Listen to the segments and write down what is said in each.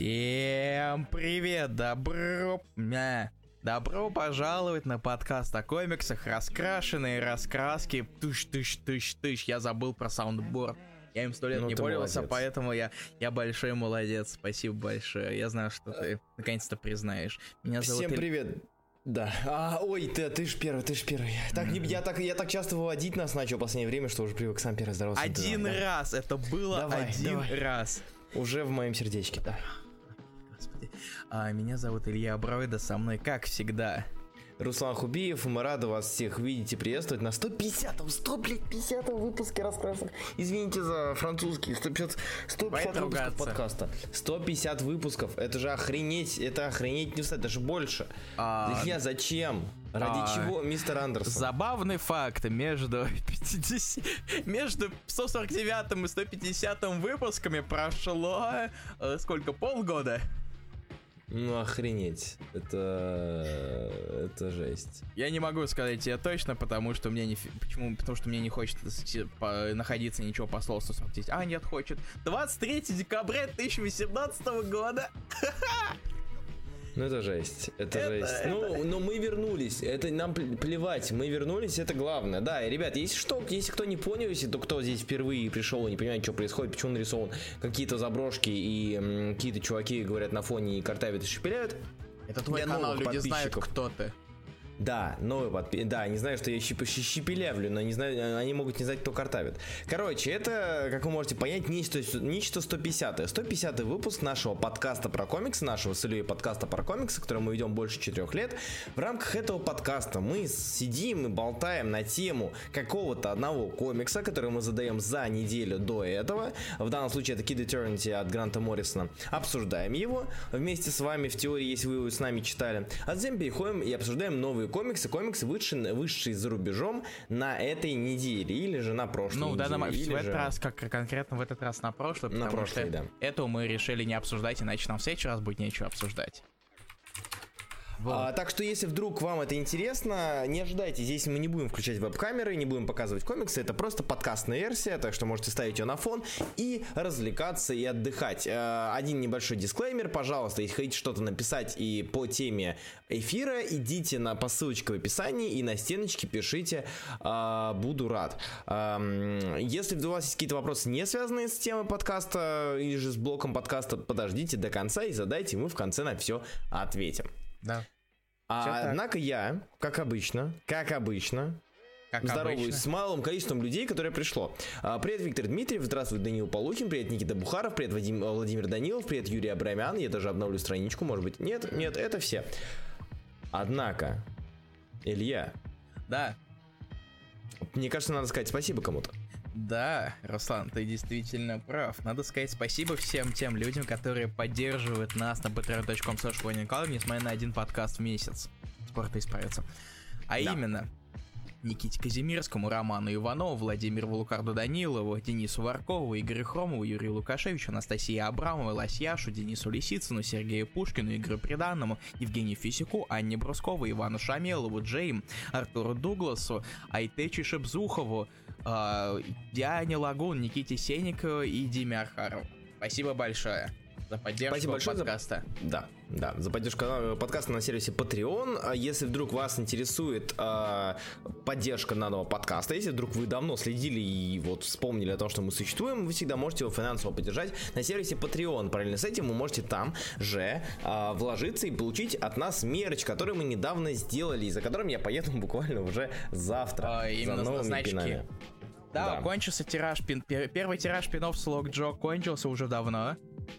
Всем привет, добро... Мя. Добро пожаловать на подкаст о комиксах, раскрашенные раскраски, тыш-тыш-тыш-тыш, я забыл про soundboard. Я им сто лет Ну, не пользовался, молодец. поэтому я, я большой молодец. Спасибо большое. Я знаю, что ты наконец-то признаешь. Меня зовут Всем Иль- привет. Да. А, ой, ты, ты ж первый, ты ж первый. Так, не- я, так, я так часто выводить нас начал в последнее время, что уже привык сам первый здороваться. Один Да, да. раз, это было Давай, один давай. раз. Уже в моем сердечке, да. Господи. А, меня зовут Илья Броида, со мной, как всегда, Руслан Хубиев, мы рады вас всех видеть и приветствовать на 150-м, 150 выпуске раскрасок. Извините за французский, 150, 150 Хватит выпусков ругаться. подкаста. 150 выпусков, это же охренеть, это охренеть не встать, даже больше. А, Илья, зачем? Ради а, чего, мистер Андерсон? Забавный факт между 50, между 149 и 150 выпусками прошло э, сколько полгода. Ну охренеть, это это жесть. Я не могу сказать тебе точно, потому что мне не почему потому что мне не хочется по- находиться ничего по слову 149. А нет, хочет. 23 декабря 2018 года. Ну это жесть, это, Это- жесть. это- Ну, но мы вернулись, это нам пле- плевать, мы вернулись, это главное. Да, и, ребят, если что, если кто не понял, если то кто здесь впервые пришел и не понимает, что происходит, почему нарисован какие-то заброшки и какие-то чуваки говорят на фоне и картавят и шепеляют, Это твой Для канал, люди знают, кто ты. Да, новый подпи... Да, не знаю, что я щип... щи- щепелявлю, но не знаю, они могут не знать, кто картавит. Короче, это, как вы можете понять, нечто, нечто 150 150 выпуск нашего подкаста про комиксы, нашего с Ильей подкаста про комиксы, который мы ведем больше четырех лет. В рамках этого подкаста мы сидим и болтаем на тему какого-то одного комикса, который мы задаем за неделю до этого. В данном случае это Kid Eternity от Гранта Моррисона. Обсуждаем его вместе с вами в теории, если вы его с нами читали. А затем переходим и обсуждаем новые комиксы, комиксы вышедшие, вышедшие за рубежом на этой неделе или же на прошлой Ну, в неделе. данном в или этот же- раз, как конкретно в этот раз на прошлый, На потому прошлый, что да. эту мы решили не обсуждать, иначе нам в следующий раз будет нечего обсуждать. Вот. А, так что, если вдруг вам это интересно, не ожидайте, здесь мы не будем включать веб-камеры, не будем показывать комиксы, это просто подкастная версия, так что можете ставить ее на фон и развлекаться и отдыхать. Э, Один небольшой дисклеймер, пожалуйста, если хотите что-то написать и по теме эфира, идите на, по ссылочке в описании и на стеночке пишите, а, буду рад. Ам, Если у вас есть какие-то вопросы, не связанные с темой подкаста или же с блоком подкаста, подождите до конца и задайте, мы в конце на все ответим. Да. А, однако я, как обычно, как обычно, Как здороваюсь обычно. с малым количеством людей, которое пришло. А, привет, Виктор Дмитриев, здравствуй, Данил Полухин, привет, Никита Бухаров, привет, Вадим, э, Владимир Данилов, привет, Юрий Абрамян, я даже обновлю страничку, может быть. Нет, нет, это все. Однако, Илья, Да, мне кажется, надо сказать спасибо кому-то. Да, Руслан, ты действительно прав. Надо сказать спасибо всем тем людям, которые поддерживают нас на patreon.com несмотря на один подкаст в месяц. Спорт исправится. А Да. именно, Никите Казимирскому, Роману Иванову, Владимиру Лукарду Данилову, Денису Варкову, Игорю Хромову, Юрию Лукашевичу, Анастасии Абрамовой, Лосьяшу, Денису Лисицыну, Сергею Пушкину, Игорю Приданному, Евгению Фисику, Анне Брусковой, Ивану Шамелову, Джейм, Артуру Дугласу, Айтечи Шепзухову, э, Диане Лагун, Никите Сенникову и Диме Архарову. Спасибо большое за поддержку Спасибо большое за- подкаста. Да, да, за поддержку подкаста на сервисе Patreon. А Если вдруг вас интересует э, поддержка данного подкаста, если вдруг вы давно следили и вот вспомнили о том, что мы существуем, вы всегда можете его финансово поддержать на сервисе Patreon. Параллельно с этим вы можете там же э, вложиться и получить от нас мерч, который мы недавно сделали, и за которым я поеду буквально уже завтра. А, именно за за новыми значки. пинами. Да, Да. кончился тираж, пин- пер- первый тираж пинов Слог Джо кончился уже давно.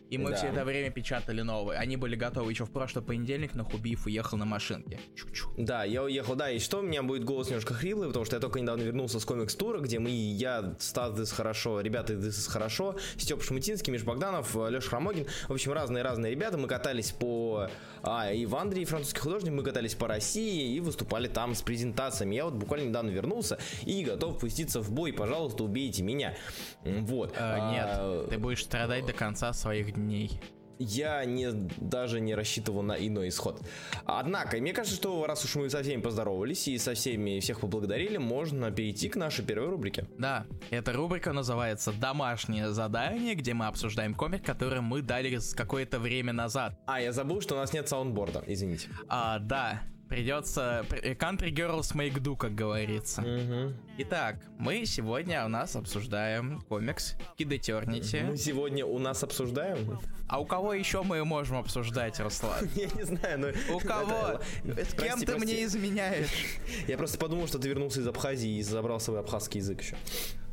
И мы Да. все это время печатали новые. Они были готовы еще в прошлый понедельник, но Хубиев уехал на машинке. Чу-чу. Да, я уехал, да, и что, у меня будет голос немножко хриплый, потому что я только недавно вернулся с комикс-тура, где мы, я, Стас Дыс хорошо, ребята из Дыс хорошо, Степ Шмутинский, Миш Богданов, Леша Хромогин, в общем, разные-разные ребята, мы катались по, а, и в Андрии, французский художник, мы катались по России и выступали там с презентациями. Я вот буквально недавно вернулся и готов пуститься в бой, пожалуйста, убейте меня. Вот. А, нет, ты будешь страдать до конца своих дней. Я не, даже не рассчитывал на иной исход. Однако, мне кажется, что раз уж мы со всеми поздоровались и со всеми всех поблагодарили, можно перейти к нашей первой рубрике. Да, эта рубрика называется «Домашнее задание», где мы обсуждаем комик, который мы дали какое-то время назад. А, я забыл, что у нас нет саундборда, извините. А, да, придется... Country Girls make do, как говорится. Угу. Итак, мы сегодня у нас обсуждаем комикс Kid Eternity. Мы сегодня у нас обсуждаем? А у кого еще мы можем обсуждать, Руслан? Я не знаю, но... У кого? С кем ты мне изменяешь? Я просто подумал, что ты вернулся из Абхазии и забрал свой абхазский язык еще.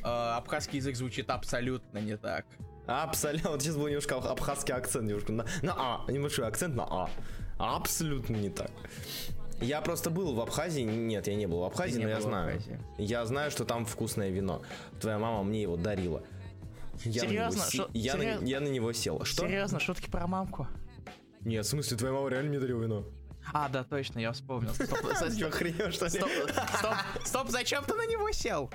А, абхазский язык звучит абсолютно не так. Абсолютно. Вот сейчас был немножко абхазский акцент, немножко на, на А, небольшой акцент на А. Абсолютно не так. Я просто был в Абхазии. Нет, я не был в Абхазии, но я знаю. Я знаю, что там вкусное вино. Твоя мама мне его дарила. Я Серьезно? На него, я, Серьезно? На, я на него сел. Что? Серьезно, шутки про мамку? Нет, в смысле, твоя мама реально мне дарила вино? А, да, точно, я вспомнил. Стоп? Стоп, стоп, стоп, зачем ты на него сел?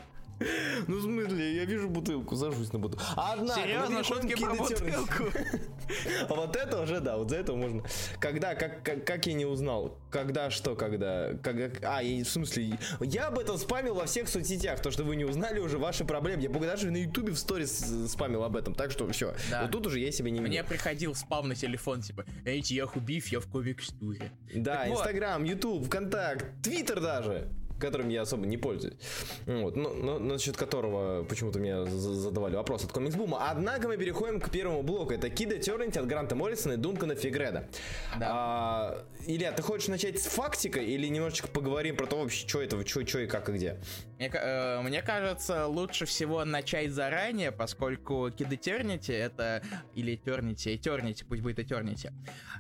Ну, в смысле, я вижу бутылку, сажусь на бутылку. Однако, Серьезно, шутки про бутылку? А вот это уже, да, вот за это можно. Когда, как, как, как я не узнал? Когда, что, когда? Как, а, я, в смысле, я об этом спамил во всех соцсетях, то, что вы не узнали, уже ваши проблемы. Я даже на ютубе в сторис спамил об этом, так что все. Да. Вот тут уже я себе не Мне приходил спам на телефон, типа, эти я хубив, я в комикс-туре. Да, Инстаграм, Ютуб, ВКонтакт, Твиттер даже которым я особо не пользуюсь. Вот, но, но насчет которого почему-то мне задавали вопрос от комикс-бума. Однако мы переходим к первому блоку. Это Кида Тернити от Гранта Моррисона и Дункана Фигреда. Да. А, Илья, ты хочешь начать с фактика или немножечко поговорим про то вообще, что это, что, что и как и где? Мне, э, мне кажется, лучше всего начать заранее, поскольку Kid Eternity это, или Eternity, Eternity, пусть будет Eternity,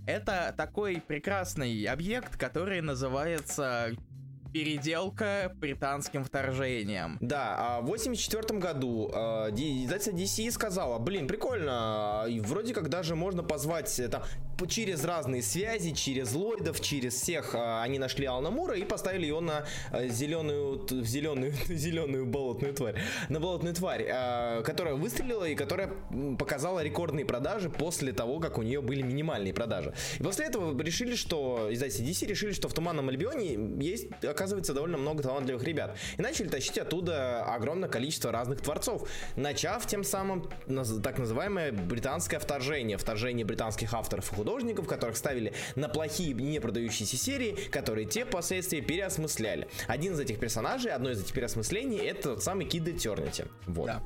это такой прекрасный объект, который называется переделка британским вторжением. Да, а в 84 году э, издательство DC сказала, блин, прикольно, и вроде как даже можно позвать э, там через разные связи, через Ллойдов, через всех э, они нашли Алана Мура и поставили его на э, зеленую, зеленую, зеленую болотную тварь, на болотную тварь, э, которая выстрелила и которая показала рекордные продажи после того, как у нее были минимальные продажи. И после этого решили, что издательство DC решили, что в Туманном Альбионе есть, довольно много талантливых ребят. И начали тащить оттуда огромное количество разных творцов, начав тем самым так называемое британское вторжение, вторжение британских авторов и художников, которых ставили на плохие не продающиеся серии, которые те впоследствии переосмысляли. Один из этих персонажей, одно из этих переосмыслений, это тот самый Кид Этернити. Вот. Да.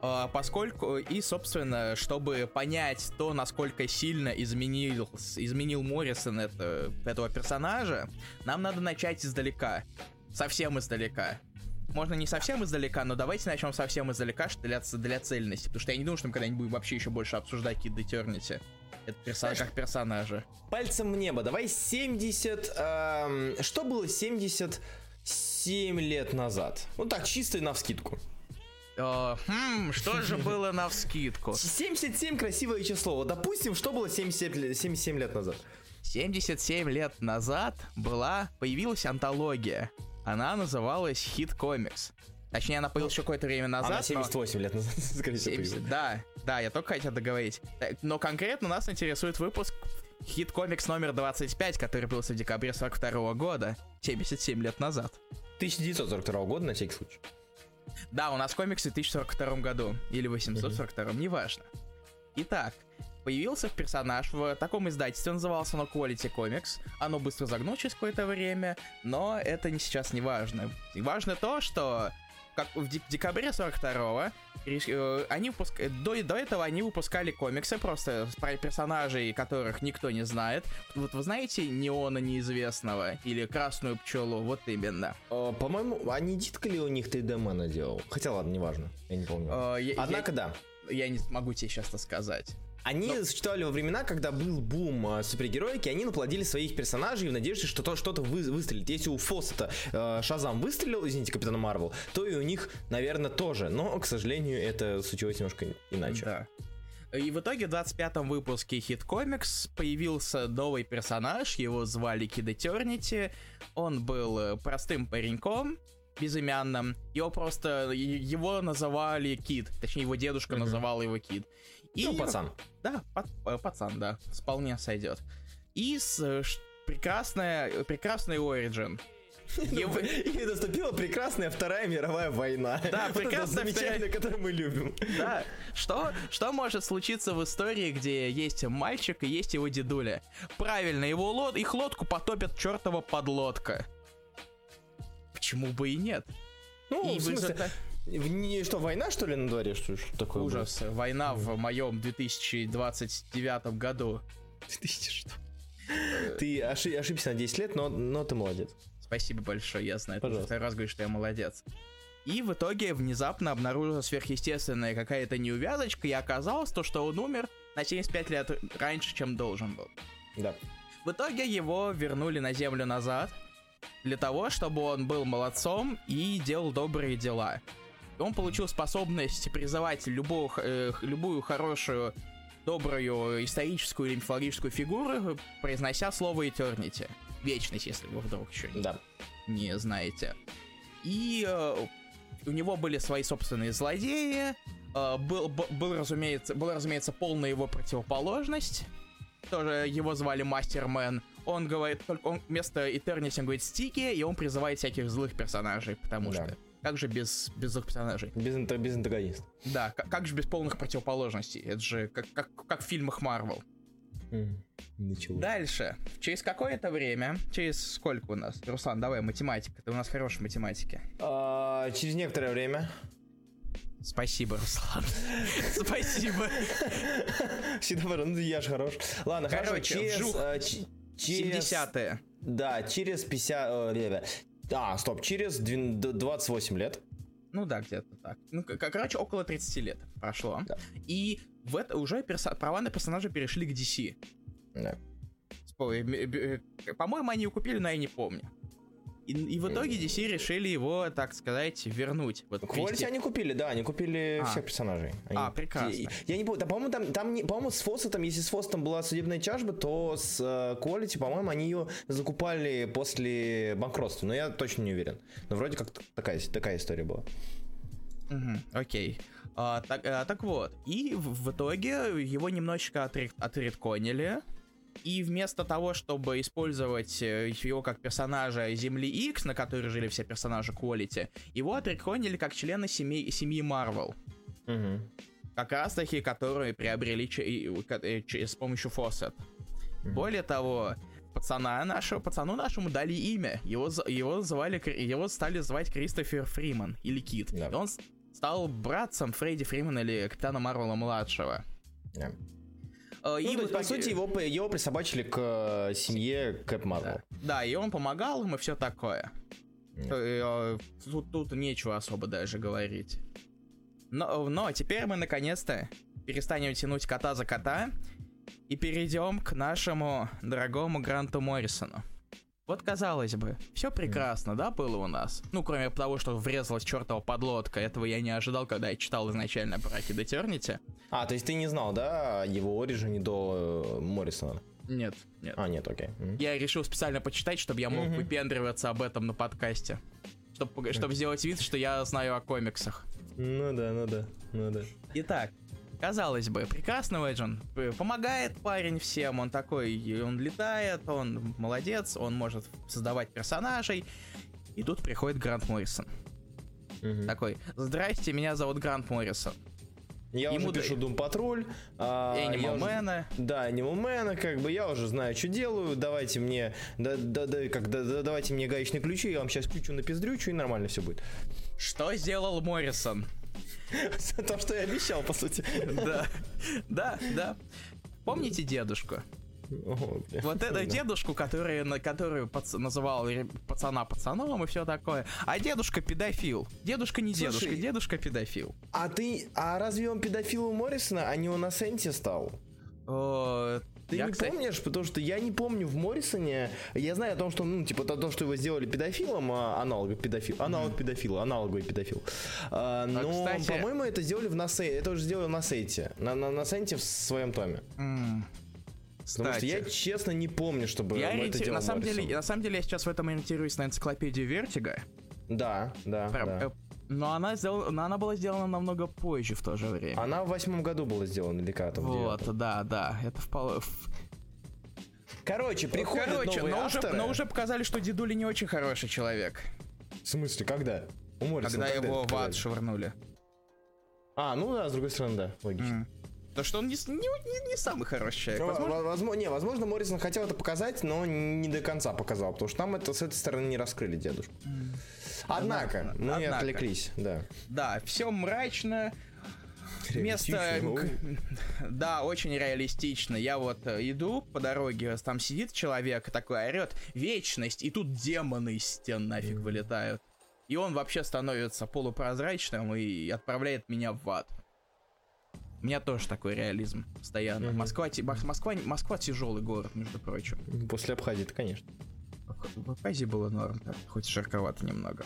А, поскольку и, собственно, чтобы понять то, насколько сильно изменил, изменил Моррисон это, этого персонажа, нам надо начать издалека. Совсем издалека. Можно не совсем издалека, но давайте начнем совсем издалека, что для, для цельности. Потому что я не думаю, что мы когда-нибудь будем вообще еще больше обсуждать Kid Eternity. Это персонаж, как персонажа. Пальцем в небо. Давай 70... Эм, что было 77 лет назад? Ну так, чисто на вскидку. Э, хм, что же было на вскидку? 77 красивое число. Допустим, что было 77, 77 лет назад? 77 лет назад была, появилась антология. Она называлась Hit Comics. Точнее, она появилась еще какое-то время назад. Она 78 но... лет назад, скорее всего, 70, Да, да, я только хотел договорить. Но конкретно нас интересует выпуск Hit Comics номер 25, который появился в декабре 42 года, 77 лет назад. 1942 года, на всякий случай. Да, у нас комиксы в 1042 году, или 842, mm-hmm. неважно. Итак, появился персонаж в таком издательстве, назывался оно Quality Comics. Оно быстро загнулось через какое-то время, но это не сейчас не важно. И важно то, что как в декабре 42-го э, они выпуск... до, до этого они выпускали комиксы просто про персонажей, которых никто не знает. Вот вы знаете Неона Неизвестного или Красную Пчелу? Вот именно. Э, по-моему, они Дитка ли у них 3D-мэна делал? Хотя ладно, неважно, я не помню. Э, Однако я, да. Я не могу тебе сейчас это сказать. Они Но... существовали во времена, когда был бум э, супергероики, они наплодили своих персонажей в надежде, что то что-то вы, выстрелит. Если у Фоссета э, Шазам выстрелил, извините, Капитана Марвел, то и у них, наверное, тоже. Но, к сожалению, это случилось немножко иначе. Да. И в итоге в 25-м выпуске Hit Comics появился новый персонаж, его звали Kid Eternity. Он был э, простым пареньком, безымянном. Его просто, его называли Кит. Точнее, его дедушка mm-hmm. называл его Кит. И, ну, пацан. Да, э, пацан, да, вполне сойдет. И с, прекрасная, прекрасный Origin. И наступила прекрасная Вторая мировая война. Да, прекрасная замечательная, которую мы любим. Да. Что, что может случиться в истории, где есть мальчик и есть его дедуля? Правильно, его лод, их лодку потопят чертова подлодка. Почему бы и нет? Ну, и в смысле, не, что, война, что ли, на дворе? Что, что такое? Ужас. Было? Война в моем 2029 году. 2000 что? Ты ошибся на 10 лет, но, но ты молодец. Спасибо большое, я знаю. Ты второй раз говоришь, что я молодец. И в итоге внезапно обнаружила сверхъестественная какая-то неувязочка, и оказалось то, что он умер на 75 лет раньше, чем должен был. Да. В итоге его вернули на Землю назад, для того, чтобы он был молодцом и делал добрые дела. Он получил способность призывать любую, э, любую хорошую, добрую историческую или мифологическую фигуру, произнося слово Eternity вечность, если вы вдруг еще да. не знаете. И э, у него были свои собственные злодеи. Э, был, был, был, разумеется, был, разумеется, полная его противоположность. Тоже его звали Мастермен. Он говорит, только он вместо Eternity он говорит стики, и он призывает всяких злых персонажей, потому да. что как же без, без злых персонажей? Без, без антагониста. Да, как, как же без полных противоположностей? Это же как, как, как в фильмах Марвел. Ничего. Дальше. Через какое-то время, через сколько у нас? Руслан, давай, математика. Ты у нас хороший математики. А, через некоторое время. Спасибо, Руслан. Спасибо. Всегда ну я же хорош. Ладно, Короче, хорошо. Через, а, через... 70-е. Да, через 50... Э, а, стоп, через 28 лет. Ну да, где-то так. Ну, короче, около 30 лет прошло. Да. И в это уже перса- права на персонажа перешли к DC. Да. По-моему, они его купили, но я не помню. И, и в итоге DC решили его, так сказать, вернуть. Вот, Quality они купили, да, они купили а. всех персонажей. Они, а, прекрасно. Я, я не помню, да, по-моему, там, там не, по-моему, с Фоссетом, если с Фоссетом была судебная тяжба, то с uh, Quality, по-моему, они ее закупали после банкротства, но я точно не уверен. Но вроде как такая, такая история была. Угу, окей. А, так, а, так вот, и в, в итоге его немножечко отред, отредконили, и вместо того, чтобы использовать э, его как персонажа Земли X, на которой жили все персонажи Quality, его отреконили как члена семьи, семьи Marvel. Угу. Как раз таки, которые приобрели ч- с помощью Fawcett. Угу. Более того, пацана нашего, пацану нашему дали имя. Его, его, звали, его стали звать Кристофер Фриман или Кит. Да. И он стал братцем Фредди Фримана или Капитана Марвела младшего. Uh, ну, и то есть, итоге... по сути, его, его присобачили к э, семье Кэп Марвел. Да. да, и он помогал им и все такое. Yeah. Тут, тут нечего особо даже говорить. Но, но теперь мы наконец-то перестанем тянуть кота за кота и перейдем к нашему дорогому Гранту Моррисону. Вот казалось бы, все прекрасно, да, было у нас? Ну, кроме того, что врезалась чертова подлодка, этого я не ожидал, когда я читал изначально про Kid Eternity. А, то есть ты не знал, да, его оригине до э, Моррисона? Нет, нет. А, нет, окей. Mm-hmm. Я решил специально почитать, чтобы я мог mm-hmm. выпендриваться об этом на подкасте. Чтобы, чтобы сделать вид, что я знаю о комиксах. Ну да, ну да, ну да. Итак, Казалось бы, прекрасный Эджин. Помогает парень всем, он такой, он летает, он молодец, он может создавать персонажей. И тут приходит Грант Моррисон. Угу. Такой, здрасте, меня зовут Грант Моррисон. Я Ему уже пишу Doom Patrol. А, Animal Man. Да, Animal Man, как бы я уже знаю, что делаю. Давайте мне, да, да, да, как, да, да, давайте мне гаечные ключи, я вам сейчас ключу на пиздрючу, и нормально все будет. Что сделал Моррисон? То, что я обещал, по сути. Да, да, да. Помните дедушку? О, вот это дедушку, который, на которую пац, называл пацана пацаном и все такое. А дедушка педофил. Дедушка не Слушай, дедушка, дедушка педофил. А ты, а разве он педофил у Моррисона, а не у Насенти стал? О, ты я, не кстати... помнишь, потому что я не помню в Моррисоне. Я знаю о том, что, ну, типа, то, что его сделали педофилом, а, аналог педофил, аналог mm-hmm. педофила, аналоговый педофил. А, но, а, кстати... по-моему, это сделали в Насейте. Это уже сделали на сайте. На, на, на сайте в своем томе. Mm. Потому что я честно не помню, чтобы я это делал на самом деле, на самом деле я сейчас в этом ориентируюсь на энциклопедию Vertigo. Да, да, Про- да. Но она, сделала, но она была сделана намного позже в то же время. Она в восьмом году была сделана, или там? в вот, девятом? да, да. Это вполне... Короче, приходят Короче, новые но уже, авторы. но уже показали, что дедули не очень хороший человек. В смысле, когда? У Моррисона когда его это в ад швырнули. А, ну да, с другой стороны, да, логично. М. То, что он не, не, не- не самый хороший человек. Ну, Возможно, во- возможно, не, возможно, Моррисон хотел это показать, но не до конца показал, потому что там это с этой стороны не раскрыли дедушку. Однако, Однако, мы однако. отвлеклись, да. Да, все мрачно. Место, да, очень реалистично. Я вот э, иду по дороге, там сидит человек, такой орет, вечность, и тут демоны из стен нафиг вылетают. И он вообще становится полупрозрачным и отправляет меня в ад. У меня тоже такой реализм постоянно. Москва, Москва, Москва тяжелый город, между прочим. После Абхазии, конечно. В Абхазии было норм, так, хоть жарковато немного.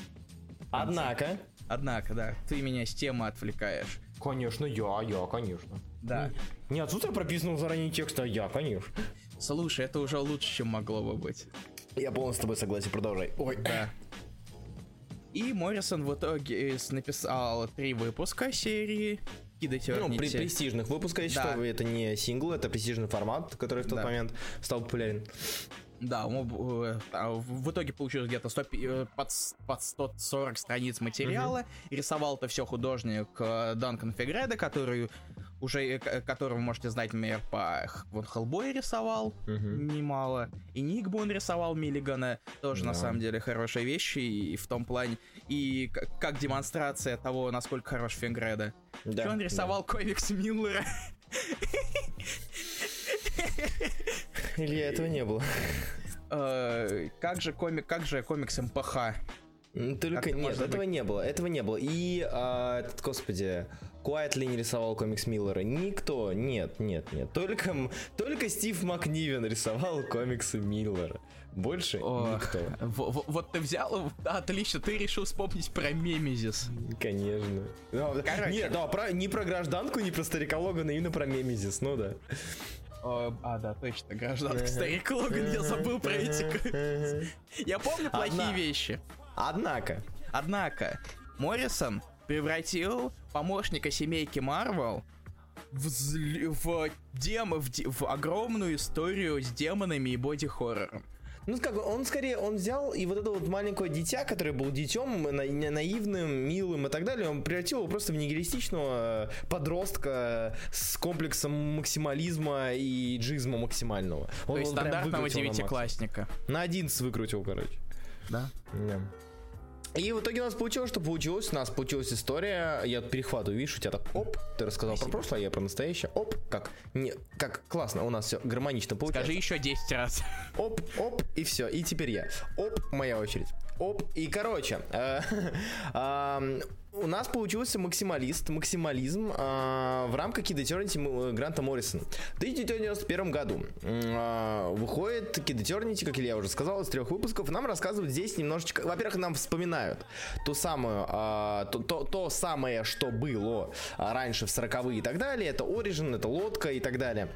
Однако... Однако, да, ты меня с темы отвлекаешь. Конечно, я, я, конечно. Да. Не отсутствие прописанного заранее текста, а я, конечно. Слушай, это уже лучше, чем могло бы быть. Я полностью с тобой согласен, продолжай. Ой, Да. И Моррисон в итоге написал три выпуска серии Кида Ну, при престижных выпусках, я Да. считаю, это не сингл, это престижный формат, который в тот Да. момент стал популярен. Да, он, э, а, в итоге получилось где-то 100 пи- э, под, под 140 страниц материала. Рисовал это все художник э, Данкан Фегреда, который уже, которого вы можете знать, например, по Вон Хеллбой рисовал Мгм. немало. И Никбу он рисовал Миллигана. Тоже, на Да. самом деле, хорошие вещи. И в том плане... И как демонстрация того, насколько хорош Фегреда. Да, он да. рисовал комикс Миллера. Илья, этого не было. Э, Как же комик, как же комикс МПХ? Только нет, этого не было, этого не было. И а, этот, господи, Куайтли не рисовал комикс Миллера. Никто, нет, нет, нет. Только, только Стив Макнивен рисовал комиксы Миллера. Больше Ох, никто. в- в- Вот ты взял, отлично, ты решил вспомнить про Мемезис. Конечно. Короче. Нет, да, про, не про гражданку, не про старика Логана, именно про Мемезис, ну да. О, А, да, точно, гражданский старик Логан, я забыл про эти... Я помню плохие Одна- вещи. Однако, Однако, Моррисон превратил помощника семейки Марвел в, зл- в, дем... в, де- в огромную историю с демонами и боди-хоррором. Ну, как бы, он скорее, он взял и вот это вот маленькое дитя, которое был детем, на- на- наивным, милым и так далее, он превратил его просто в нигилистичного э, подростка с комплексом максимализма и джизма максимального. Он То есть стандартного девятиклассника. На 11 выкрутил, короче. Да? Да. И в итоге у нас получилось, что получилось. У нас получилась история. Я перехватываю, видишь, у тебя так оп, ты рассказал Спасибо. про прошлое, а я про настоящее. Оп, как не, как классно, у нас все гармонично получается. Скажи еще 10 раз. Оп, оп, и все. И теперь я. Оп, моя очередь. Оп, и короче, э, у нас получился максималист, максимализм э, в рамках Kid э, Гранта Моррисона. В 1991 году э, выходит Kid как Илья уже сказал, из трех выпусков. Нам рассказывают здесь немножечко... Во-первых, нам вспоминают ту самую, э, то, то, то самое, что было а, раньше в 40-е и так далее. Это Origin, это лодка и так далее.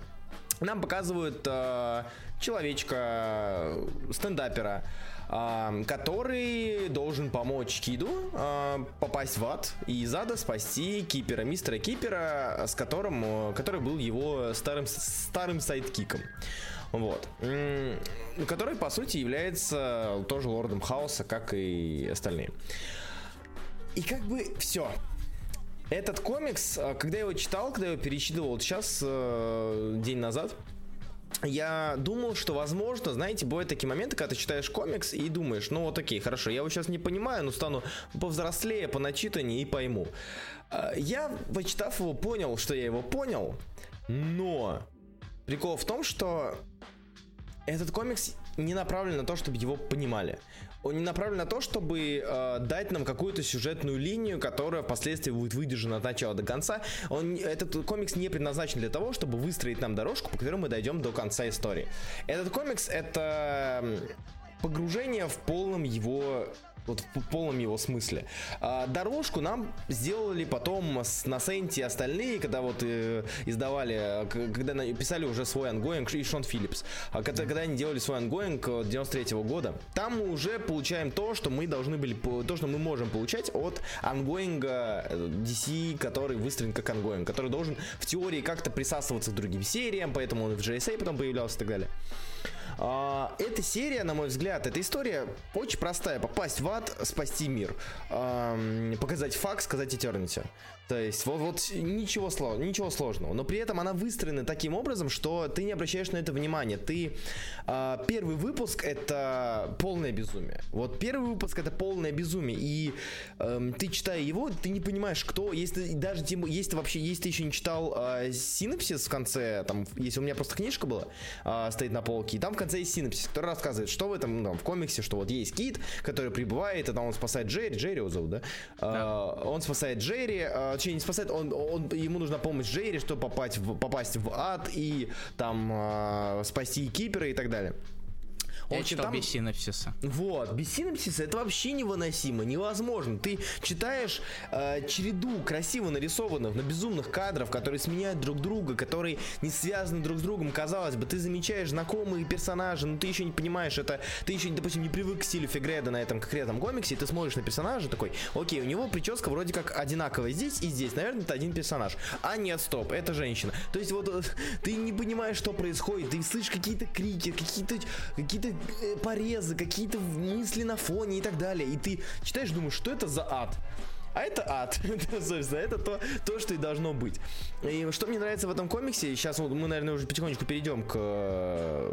Нам показывают э, человечка, стендапера, э, который должен помочь Киду э, попасть в ад и из ада спасти Кипера, мистера Кипера, с которым, э, который был его старым, старым сайдкиком. Вот. Который, по сути, является тоже лордом хаоса, как и остальные. И как бы все. Этот комикс, э, когда я его читал, когда я его перечитывал вот сейчас, э, день назад, я думал, что, возможно, знаете, бывают такие моменты, когда ты читаешь комикс и думаешь, ну вот окей, хорошо, я его сейчас не понимаю, но стану повзрослее, поначитаннее и пойму. Э, Я, почитав его, понял, что я его понял, но прикол в том, что этот комикс не направлен на то, чтобы его понимали. Он не направлен на то, чтобы э, дать нам какую-то сюжетную линию, которая впоследствии будет выдержана от начала до конца. Он, этот комикс не предназначен для того, чтобы выстроить нам дорожку, по которой мы дойдем до конца истории. Этот комикс это погружение в полном его Вот в полном его смысле. А, дорожку нам сделали потом с, Носенти и остальные, когда вот э, издавали, когда писали уже свой ongoing и Шон Филлипс. А когда, когда они делали свой ongoing 93 -го года, там мы уже получаем то, что мы должны были, то, что мы можем получать от ongoing а DC, который выстроен как ongoing, который должен в теории как-то присасываться к другим сериям, поэтому он в JSA потом появлялся и так далее. А, эта серия, на мой взгляд, эта история очень простая. Попасть в ад, спасти мир. Показать факт, сказать Eternity. То есть вот, вот ничего, сло, ничего сложного. Но при этом она выстроена таким образом, что ты не обращаешь на это внимания. Ты э, первый выпуск это полное безумие. Вот первый выпуск это полное безумие. И э, ты читая его, ты не понимаешь, кто. Если даже если вообще, если ты еще не читал э, синапсис в конце, там, если у меня просто книжка была, э, стоит на полке, и там в конце есть синапсис, который рассказывает, что в этом ну, в комиксе, что вот есть кит, который прибывает, и там он спасает Джерри, Джерри его зовут, да? да. Э, он спасает Джерри. Э, точнее не спасает, он, он, ему нужна помощь Джерри, чтобы попасть в, попасть в ад и там э, спасти Кипера и так далее. Он Я читал там... без синапсиса. Вот, без синапсиса это вообще невыносимо, невозможно. Ты читаешь э, череду красиво нарисованных, но безумных кадров, которые сменяют друг друга, которые не связаны друг с другом. Казалось бы, ты замечаешь знакомые персонажи, но ты еще не понимаешь это. Ты еще, допустим, не привык к стилю Фигреда на этом конкретном комиксе, и ты смотришь на персонажа такой, окей, у него прическа вроде как одинаковая здесь и здесь. Наверное, это один персонаж. А нет, стоп, это женщина. То есть вот э, ты не понимаешь, что происходит, ты слышишь какие-то крики, какие-то какие-то порезы, какие-то мысли на фоне и так далее. И ты читаешь, думаешь, что это за ад? А это ад. Собственно, это то, то, что и должно быть. И что мне нравится в этом комиксе, сейчас вот мы, наверное, уже потихонечку перейдем к,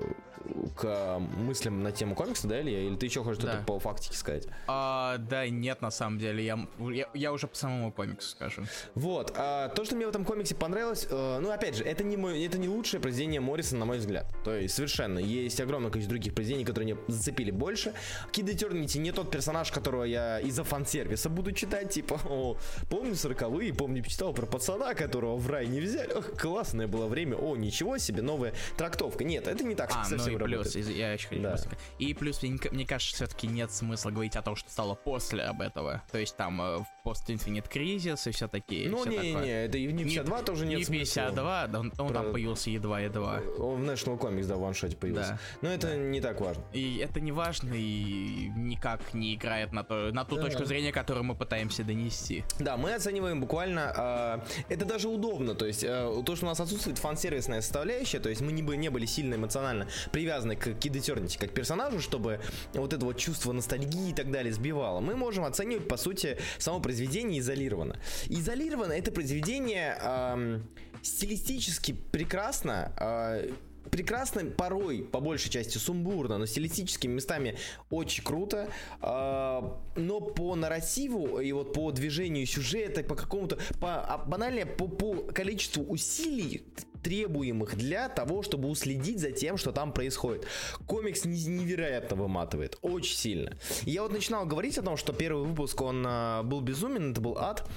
к мыслям на тему комикса, да, Илья? Или ты еще хочешь да. что-то по фактике сказать? А, да, нет, на самом деле. Я, я, я уже по самому комиксу скажу. Вот. А, то, что мне в этом комиксе понравилось, э, ну, опять же, это не, мой, это не лучшее произведение Морриса, на мой взгляд. То есть, совершенно. Есть огромное количество других произведений, которые мне зацепили больше. Kid Eternity не тот персонаж, которого я из-за фан-сервиса буду читать, типа, о, помню сороковые, помню, читал про пацана, которого в рай не взяли. Ох, классное было время. О, ничего себе, новая трактовка. Нет, это не так а, совсем ну и плюс, работает. я еще да. И плюс, мне, мне кажется, все-таки нет смысла говорить о том, что стало после об этого. То есть там в Post Infinite Crisis и все такие. Ну, не-не, это и в 52 не, тоже нет не смысла. 52, он, он про... там появился едва-едва. Он в National Comics, да, в ваншоте появился. Да. Но это да. не так важно. И это не важно и никак не играет на, то, на ту да. точку зрения, которую мы пытаемся донести нести. Да, мы оцениваем буквально, э, это даже удобно, то есть э, то, что у нас отсутствует фан-сервисная составляющая, то есть мы не, бы, не были сильно эмоционально привязаны к Kid как персонажу, чтобы вот это вот чувство ностальгии и так далее сбивало. Мы можем оценивать, по сути, само произведение изолированно. Изолированно это произведение э, стилистически прекрасно, э, прекрасно, порой, по большей части, сумбурно, но стилистическими местами очень круто. Э, но по нарративу и вот по движению сюжета, по какому-то, по, а, банально по, по количеству усилий, требуемых для того, чтобы уследить за тем, что там происходит. Комикс невероятно выматывает, очень сильно. Я вот начинал говорить о том, что первый выпуск, он э, был безумен, это был ад.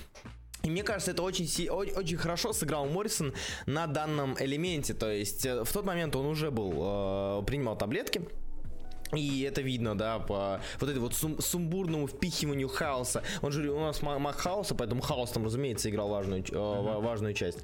И мне кажется, это очень, очень хорошо сыграл Моррисон на данном элементе. То есть э, в тот момент он уже был, э, принимал таблетки. И это видно, да, по вот этой вот сум сумбурному впихиванию хаоса. Он же у нас маг хаоса, поэтому хаос там, разумеется, играл важную, э, uh-huh. важную часть.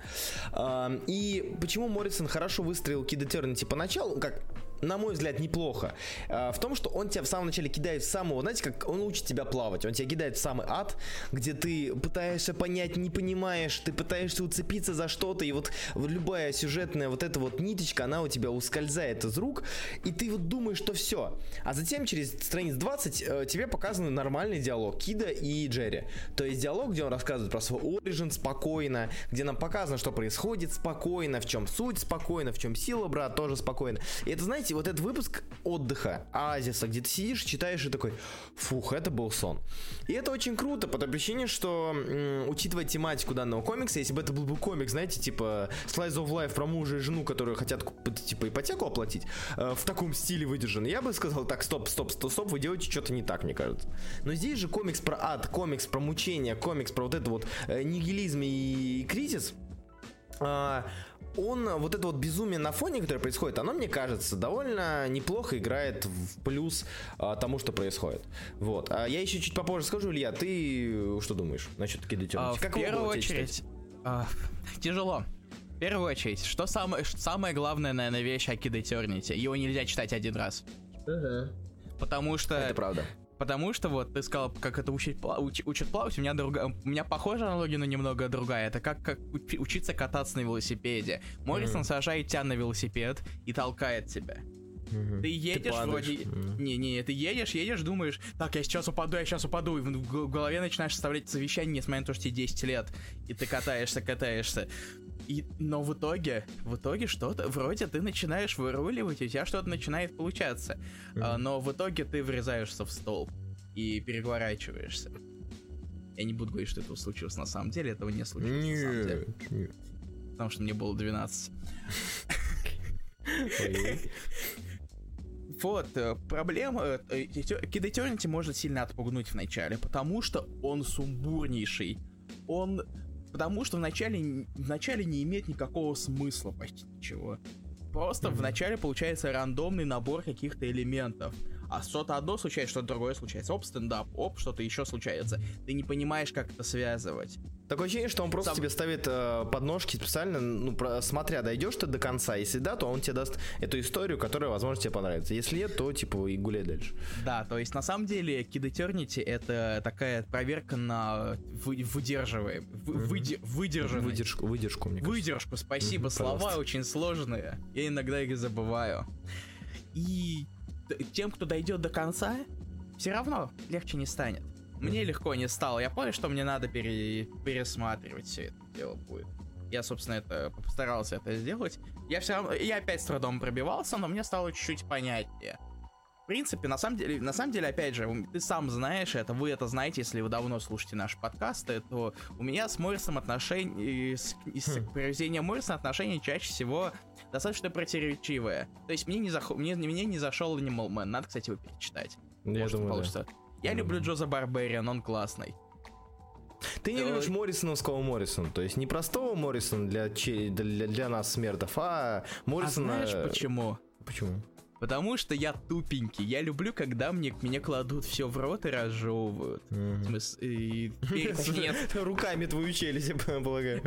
Э, и почему Моррисон хорошо выстроил Kid Eternity поначалу, как на мой взгляд, неплохо. А, в том, что он тебя в самом начале кидает в самого, знаете, как он учит тебя плавать. Он тебя кидает в самый ад, где ты пытаешься понять, не понимаешь, ты пытаешься уцепиться за что-то, и вот любая сюжетная вот эта вот ниточка, она у тебя ускользает из рук, и ты вот думаешь, что все. А затем через страниц 20 э, тебе показан нормальный диалог Кида и Джерри. То есть диалог, где он рассказывает про свой оригин спокойно, где нам показано, что происходит спокойно, в чем суть спокойно, в чем сила, брат, тоже спокойно. И это, знаете, знаете, вот этот выпуск отдыха, оазиса, где ты сидишь, читаешь и такой, фух, это был сон. И это очень круто, по той причине, что, м, учитывая тематику данного комикса, если бы это был бы комикс, знаете, типа Slice of Life про мужа и жену, которые хотят, типа, ипотеку оплатить, э, в таком стиле выдержан, я бы сказал, так, стоп, стоп, стоп, стоп, вы делаете что-то не так, мне кажется. Но здесь же комикс про ад, комикс про мучение, комикс про вот это вот э, нигилизм и кризис, э, он, вот это вот безумие на фоне, которое происходит, оно, мне кажется, довольно неплохо играет в плюс а, тому, что происходит. Вот. А я еще чуть попозже скажу, Илья, ты что думаешь насчет Kid а, В первую очередь, а, тяжело. В первую очередь, что самое, самое главное, наверное, вещь о Kid Eternity? Его нельзя читать один раз. Угу. Потому что... Это правда. Потому что вот ты сказал, как это учить, уч, учат плавать, у меня другая, у меня похожая аналогия, но немного другая. Это как, как учиться кататься на велосипеде. Моррисон mm-hmm. сажает тебя на велосипед и толкает тебя. Ты едешь ты вроде... Mm-hmm. Не-не, ты едешь, едешь, думаешь, так, я сейчас упаду, я сейчас упаду, и в голове начинаешь составлять совещание, несмотря на то, что тебе 10 лет, и ты катаешься, катаешься. И, но в итоге, в итоге что-то, вроде ты начинаешь выруливать, и у тебя что-то начинает получаться. Mm-hmm. Но в итоге ты врезаешься в столб и переворачиваешься. Я не буду говорить, что это случилось на самом деле, этого не случилось нет, на самом деле. Нет. Потому что мне было 12. Вот, э, проблема... Э, Kid Eternity может сильно отпугнуть в начале, потому что он сумбурнейший. Он Потому что вначале, вначале не имеет никакого смысла почти ничего. Просто mm-hmm. вначале получается рандомный набор каких-то элементов а что-то одно случается, что-то другое случается. Оп, стендап, оп, что-то еще случается. Ты не понимаешь, как это связывать. Такое ощущение, что он просто Сам... тебе ставит э, подножки специально, ну, про, смотря, дойдешь ты до конца. Если да, то он тебе даст эту историю, которая, возможно, тебе понравится. Если нет, то, типа, и гуляй дальше. Да, то есть, на самом деле, Kid Eternity — это такая проверка на вы, выдерживаем, вы, выди, выдержанный. Выдержку, выдержку, мне кажется. Выдержку, спасибо. Mm-hmm, Слова пожалуйста. очень сложные. Я иногда их забываю. И тем, кто дойдет до конца, все равно легче не станет. Мне легко не стало. Я понял, что мне надо пере... пересматривать все это дело будет. Я, собственно, это постарался это сделать. Я все равно, я опять с трудом пробивался, но мне стало чуть-чуть понятнее. В принципе, на самом деле, на самом деле, опять же, ты сам знаешь это, вы это знаете, если вы давно слушаете наши подкасты, то у меня с Моррисом отношения, с, с хм. проведением Морриса отношения чаще всего достаточно противоречивые. То есть мне не, зах... мне, мне не зашел Animal Man, надо, кстати, его перечитать. Я Может, думаю, получится. Да. Я люблю Джоза Барбериан, он классный. Ты не любишь Моррисоновского Моррисона, то есть не простого Моррисона для, для, для нас, смертов, а Моррисона... А знаешь почему? Почему? Потому что я тупенький. Я люблю, когда мне, мне кладут все в рот и разжевывают. Нет. Руками твою челюсть, я полагаю.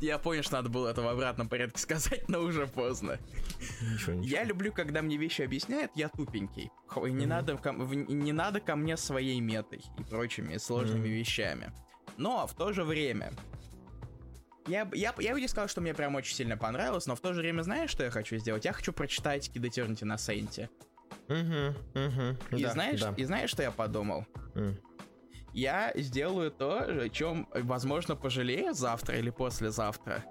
Я понял, что надо было это в обратном порядке сказать, но уже поздно. Я люблю, когда мне вещи объясняют, я тупенький. Не, надо, не надо ко мне своей метой и прочими сложными вещами. Но в то же время я, я, я бы не сказал, что мне прям очень сильно понравилось, но в то же время знаешь, что я хочу сделать? Я хочу прочитать Kid Eternity на Сейнте. Угу, угу. И, да, знаешь, да. и знаешь, что я подумал? Mm. Я сделаю то, о чем, возможно, пожалею завтра или послезавтра.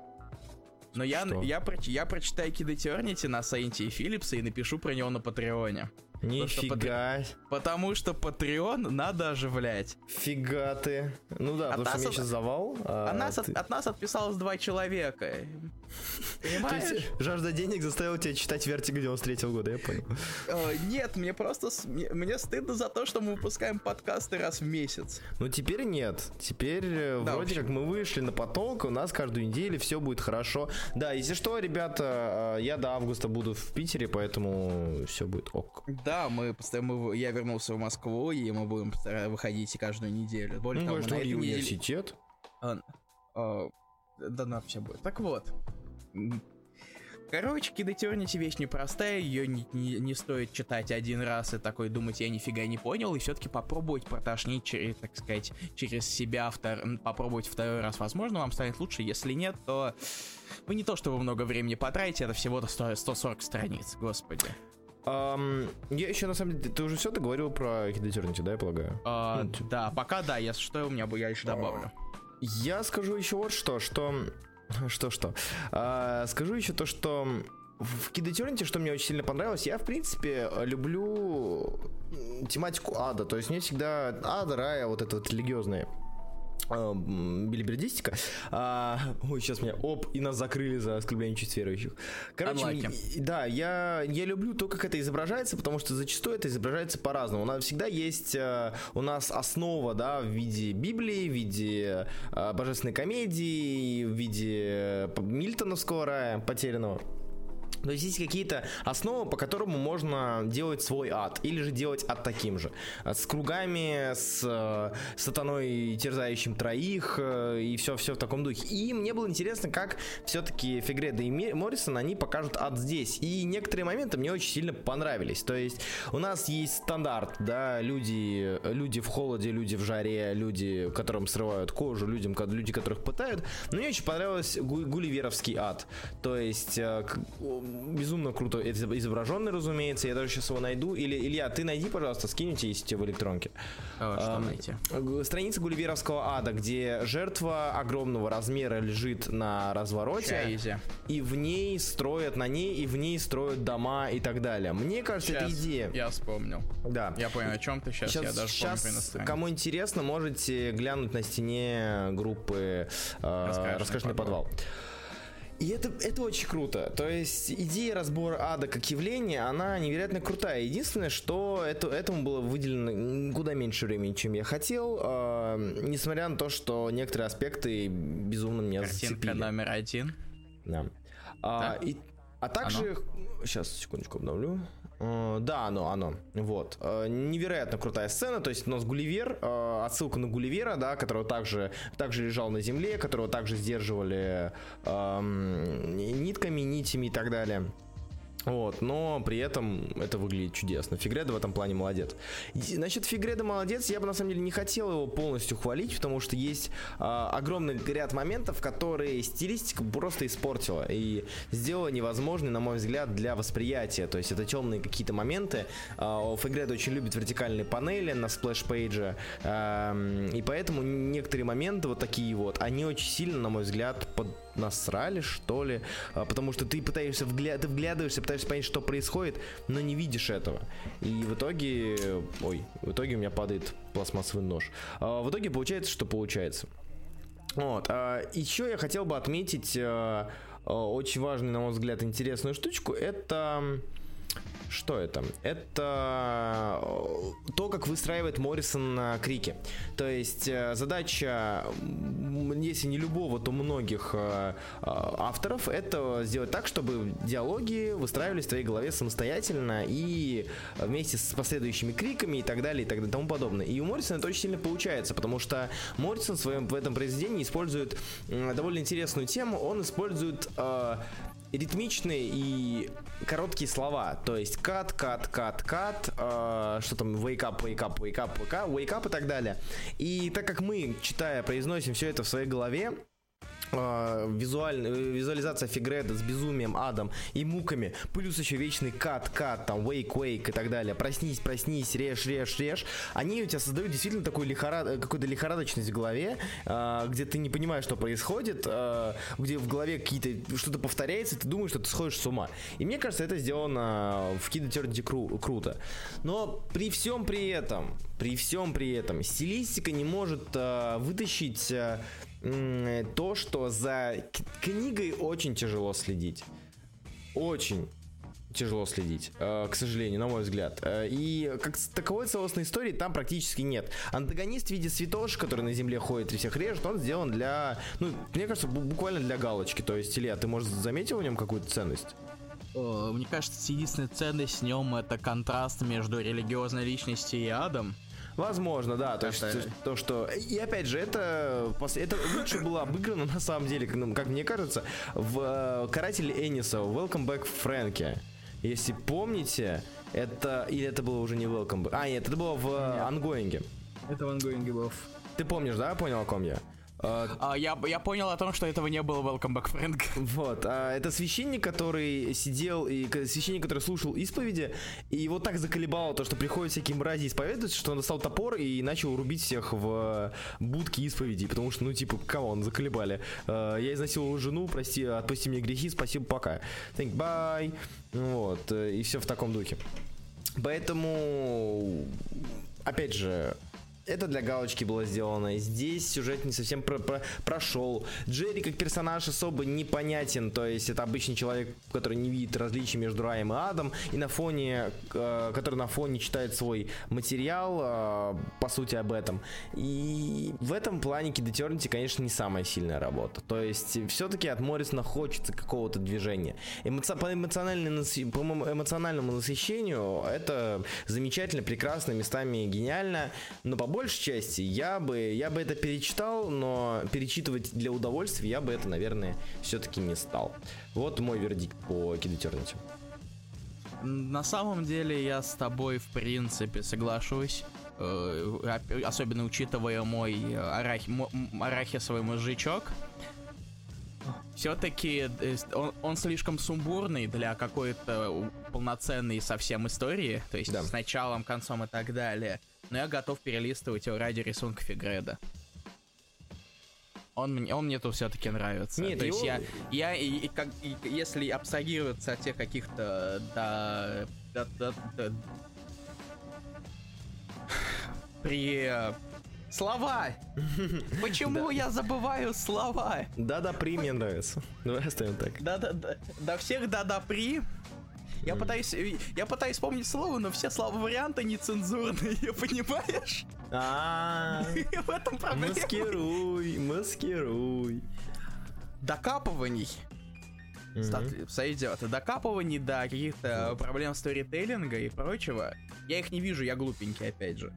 Но я, я, я, я прочитаю Kid Eternity на Сейнте и Филлипса и напишу про него на Патреоне. Нифига. Потому что Patreon надо оживлять. Фига ты. Ну да, от потому что от... сейчас завал. А от, нас, ты... от, от нас отписалось два человека. Понимаешь? То есть жажда денег заставила тебя читать Vertigo 93 года, я понял. Э, нет, мне просто мне, стыдно за то, что мы выпускаем подкасты раз в месяц. Ну теперь нет. Теперь э, да, вроде как мы вышли на поток, у нас каждую неделю все будет хорошо. Да, если что, ребята, э, я до августа буду в Питере, поэтому все будет ок. Да, мы постоянно, я вернулся в Москву, и мы будем выходить каждую неделю. Более ну, того, на этой университет? А, а, да, на все будет. Так вот. Короче, Eternity вещь непростая, ее не, не, не стоит читать один раз и такой думать, я нифига не понял, и все-таки попробовать протошнить, через, так сказать, через себя, втор... попробовать второй раз, возможно, вам станет лучше, если нет, то вы не то, что вы много времени потратите, это всего-то 140 страниц, господи. Um, я еще на самом деле, ты уже все договорил про Hidden Eternity, да, я полагаю? Uh, ну, типа. да, пока да, если что, у меня бы я еще добавлю. Я скажу еще вот что, что... Что-что? Uh, скажу еще то, что в Kid Eternity, что мне очень сильно понравилось, я, в принципе, люблю тематику ада. То есть мне всегда ада, рая, вот это вот религиозное э, билибердистика. А, ой, сейчас меня оп, и нас закрыли за оскорбление чувств верующих. Короче, Unlucky. да, я, я люблю то, как это изображается, потому что зачастую это изображается по-разному. У нас всегда есть э, у нас основа, да, в виде Библии, в виде э, божественной комедии, в виде э, Мильтоновского рая потерянного. То есть есть какие-то основы, по которому можно делать свой ад, или же делать ад таким же. С кругами, с э, сатаной, терзающим троих, э, и все-все в таком духе. И мне было интересно, как все-таки Фигреда и Моррисон, они покажут ад здесь. И некоторые моменты мне очень сильно понравились. То есть у нас есть стандарт, да, люди, люди в холоде, люди в жаре, люди, которым срывают кожу, людям, люди, которых пытают. Но мне очень понравился гу- гулливеровский ад. То есть э, безумно круто изображенный, разумеется. Я даже сейчас его найду. Или, Илья, ты найди, пожалуйста, скиньте, если тебе в электронке. А, что найти? Г- Страница Гулливеровского ада, где жертва огромного размера лежит на развороте, Чайзе. и в ней строят на ней, и в ней строят дома и так далее. Мне кажется, это Щас, идея. Я вспомнил. Да. Я понял, о чем ты сейчас. я даже щас, помню кому интересно, можете глянуть на стене группы э, «Раскашенный подвал». подвал». И это, это очень круто. То есть идея разбора ада как явления, она невероятно крутая. Единственное, что это, этому было выделено куда меньше времени, чем я хотел. э, несмотря на то, что некоторые аспекты безумно меня Картинка зацепили. номер один. Да. А, Да? и, а также... Сейчас, секундочку, обновлю. Э, Да, оно, оно. Вот. Э, Невероятно крутая сцена. То есть у нас Гулливер, э, отсылка на Гулливера, да, которого также, также лежал на земле, которого также сдерживали эм, нитками, нитями и так далее. Вот, но при этом это выглядит чудесно. Фигреда в этом плане молодец. И Насчет Фигреда молодец, я бы на самом деле не хотел его полностью хвалить, потому что есть а, огромный ряд моментов, которые стилистика просто испортила и сделала невозможной, на мой взгляд, для восприятия. То есть это темные какие-то моменты. А, Фегредо очень любит вертикальные панели на splash page е, ам, и поэтому некоторые моменты вот такие вот, они очень сильно, на мой взгляд, под насрали, что ли, А, потому что ты пытаешься вгля... ты вглядываешься, пытаешься понять, что происходит, но не видишь этого. И в итоге, ой, в итоге у меня падает пластмассовый нож. А, в итоге получается, что получается. Вот. а, еще я хотел бы отметить а, а, очень важную, на мой взгляд, интересную штучку. Это что это? Это э, то, как выстраивает Моррисон на крике. То есть э, задача, если не любого, то многих э, э, авторов, это сделать так, чтобы диалоги выстраивались в твоей голове самостоятельно и вместе с последующими криками и так далее и так далее и тому подобное. И у Моррисона это очень сильно получается, потому что Моррисон в, своем, в этом произведении использует довольно интересную тему. Он использует э, ритмичные и короткие слова. То есть кат, кат, кат, кат, э, что там, wake up, wake up, wake up, wake up, wake up и так далее. И так как мы, читая, произносим все это в своей голове, э, визуаль- визуализация Фигреда с безумием, адом и муками, плюс еще вечный кат, кат, там, wake, wake и так далее, проснись, проснись, режь, режь, режь, они у тебя создают действительно такую лихорад... э, какую-то лихорадочность в голове, э, где ты не понимаешь, что происходит, э, где в голове какие-то что-то повторяется, ты думаешь, что ты сходишь с ума. И мне кажется, это сделано в Kid Eternity кру- круто. Но при всем при этом, при всем при этом, стилистика не может э, вытащить э, то, что за книгой очень тяжело следить. Очень тяжело следить, э, к сожалению, на мой взгляд. Э, И как таковой целостной истории там практически нет. Антагонист в виде святош, который на земле ходит и всех режет, он сделан для, ну, мне кажется, бу- буквально для галочки. То есть, Илья, ты, может, заметил в нем какую-то ценность? Мне кажется, единственная ценность в нем это контраст между религиозной личностью и адом. Возможно, да. То есть то, что... И опять же, это, это лучше было обыграно, на самом деле, как, ну, мне кажется, в э, «Карателе Энниса» «Welcome back, Фрэнки». Если помните, это... Или это было уже не «Welcome back». А, нет, это было в э, «Ангоинге». Это Ван Гоингов. Ты помнишь, да? Понял, о ком я? А, я, я понял о том, что этого не было Welcome Back, Фрэнк. Вот, а, это священник, который сидел, и священник, который слушал исповеди, и его так заколебало то, что приходят всякие мрази исповедоваться, что он достал топор и начал рубить всех в э, будке исповеди, потому что, ну, типа, come on, заколебали. Э, Я изнасиловал жену, прости, отпусти мне грехи, спасибо, пока. Thank, bye. Вот, э, и все в таком духе. Поэтому, опять же, это для галочки было сделано. Здесь сюжет не совсем про про прошел. Джерри как персонаж особо непонятен. То есть это обычный человек, который не видит различий между раем и адом. И на фоне, э, который на фоне читает свой материал, э, по сути, об этом. И в этом плане Kid Eternity, конечно, не самая сильная работа. То есть все-таки от Моррисона хочется какого-то движения. Эмоци... По, эмоциональному, по эмоциональному насыщению это замечательно, прекрасно, местами гениально. Но по большей части я бы, я бы это перечитал, но перечитывать для удовольствия я бы это, наверное, все-таки не стал. Вот мой вердикт по Kid Eternity. На самом деле я с тобой в принципе соглашусь. Э, особенно учитывая мой э, арах... арахисовый мозжечок. Все-таки э, он, он слишком сумбурный для какой-то полноценной совсем истории. То есть да. с началом, концом и так далее но я готов перелистывать его ради рисунка Фигреда. Он мне, он мне тут все-таки нравится. Нет, То его... есть я, я и, и, как, и, если абстрагироваться от тех каких-то да, да, да, да, при слова. Почему я забываю слова? Да-да, при мне нравится. Давай оставим так. Да-да-да. До всех да-да при. Я пытаюсь, э, я пытаюсь вспомнить слово, но все слова варианты нецензурные, понимаешь? А, в этом проблема. Маскируй, маскируй. Докапываний. Сойдет. Докапываний, да, каких-то проблем сторителлинга и прочего. Я их не вижу, я глупенький, опять же.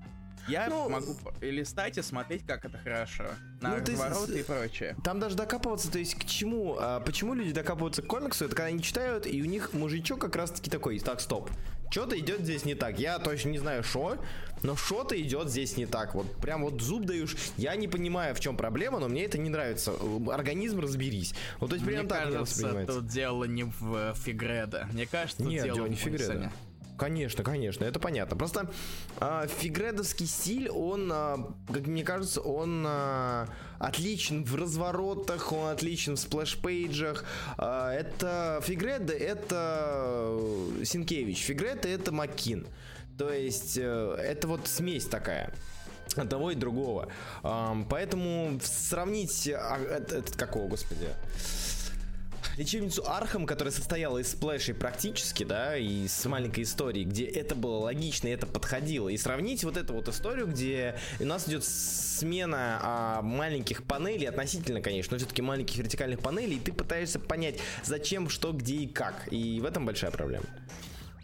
Я ну, могу листать и смотреть, как это хорошо. На ну, развороты и прочее. Там даже докапываться, то есть к чему? А, почему люди докапываются к комиксу? Это когда они читают, и у них мужичок как раз-таки такой, так, стоп. Что-то идет здесь не так. Я точно не знаю, что, но что-то идет здесь не так. Вот прям вот зуб даешь. Я не понимаю, в чем проблема, но мне это не нравится. Организм разберись. Вот то есть прям так кажется, тут дело не в Фигреда. Мне кажется, тут Нет, дело, дело не в Фигреда. Конечно, конечно, это понятно. Просто э, фегредовский стиль, он, э, как мне кажется, он э, отличен в разворотах, он отличен в splash page ах. Э, это Фегредо, это Синкевич. Фегредо это Маккин. То есть э, это вот смесь такая от того и другого. Э, поэтому сравнить... А, этот, этот какого, господи? Лечебницу Архам, которая состояла из splash ей практически, да, и с маленькой историей, где это было логично и это подходило, и сравнить вот эту вот историю, где у нас идет смена а, маленьких панелей, относительно, конечно, но все-таки маленьких вертикальных панелей, и ты пытаешься понять, зачем, что, где и как. И в этом большая проблема.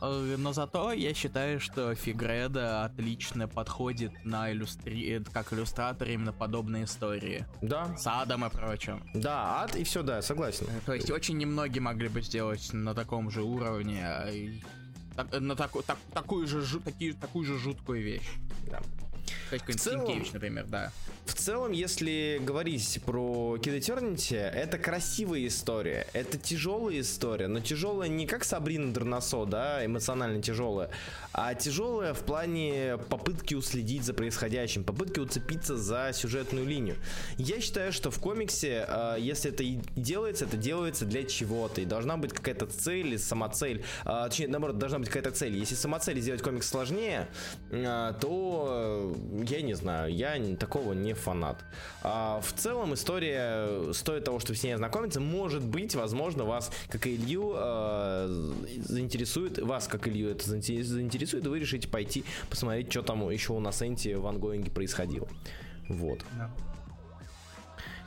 Э, но зато я считаю, что Фигреда отлично подходит на иллюстри... как иллюстратор именно подобные истории. Да. С адом и прочим. Да, ад и все, да, согласен. То есть очень немногие могли бы сделать на таком же уровне, на таку, так, такую, же, такую же жуткую вещь. Да. В целом, например, да. В целом, если говорить про Kid Eternity, это красивая история, это тяжелая история, но тяжелая не как Сабрина Дернасо, да, эмоционально тяжелая, а тяжелая в плане попытки уследить за происходящим, попытки уцепиться за сюжетную линию. Я считаю, что в комиксе, э, если это и делается, это делается для чего-то, и должна быть какая-то цель, самоцель, э, точнее, наоборот, должна быть какая-то цель. Если самоцель сделать комикс сложнее, э, то я не знаю, я такого не фанат. А в целом история стоит того, чтобы с ней ознакомиться. Может быть, возможно, вас, как и Илью, заинтересует, вас, как Илью, это заинтересует заинтересует, и вы решите пойти посмотреть, что там еще у нас Энти в ангоинге происходило. Вот. Да.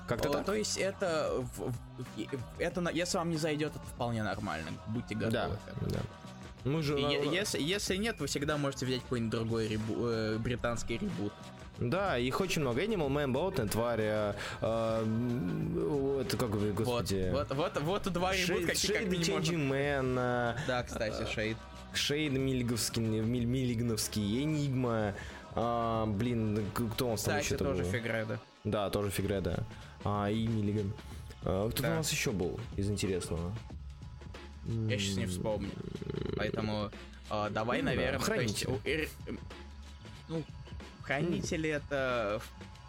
Как-то так? То есть это, это, если вам не зайдет, это вполне нормально. Будьте готовы. Да, да. Мы же... Если, если нет, вы всегда можете взять какой-нибудь другой ребу, э, британский ребут. Да, их очень много. Animal Man, Болотная тварь, э, э, это как господи... Вот, вот, вот, вот два ребут, как минимум... Changing Man. Э, да, кстати, Шейд. Шейд Мильговский, Миль, Милигновский, Энигма. А, блин, кто у нас там еще тоже был? Фигреда. Да, тоже Фигреда. А, и Миллиган. А, кто да. у нас еще был из интересного? Я сейчас не вспомню. Поэтому а, давай, ну, наверное, хранители. То есть, ну, хранители это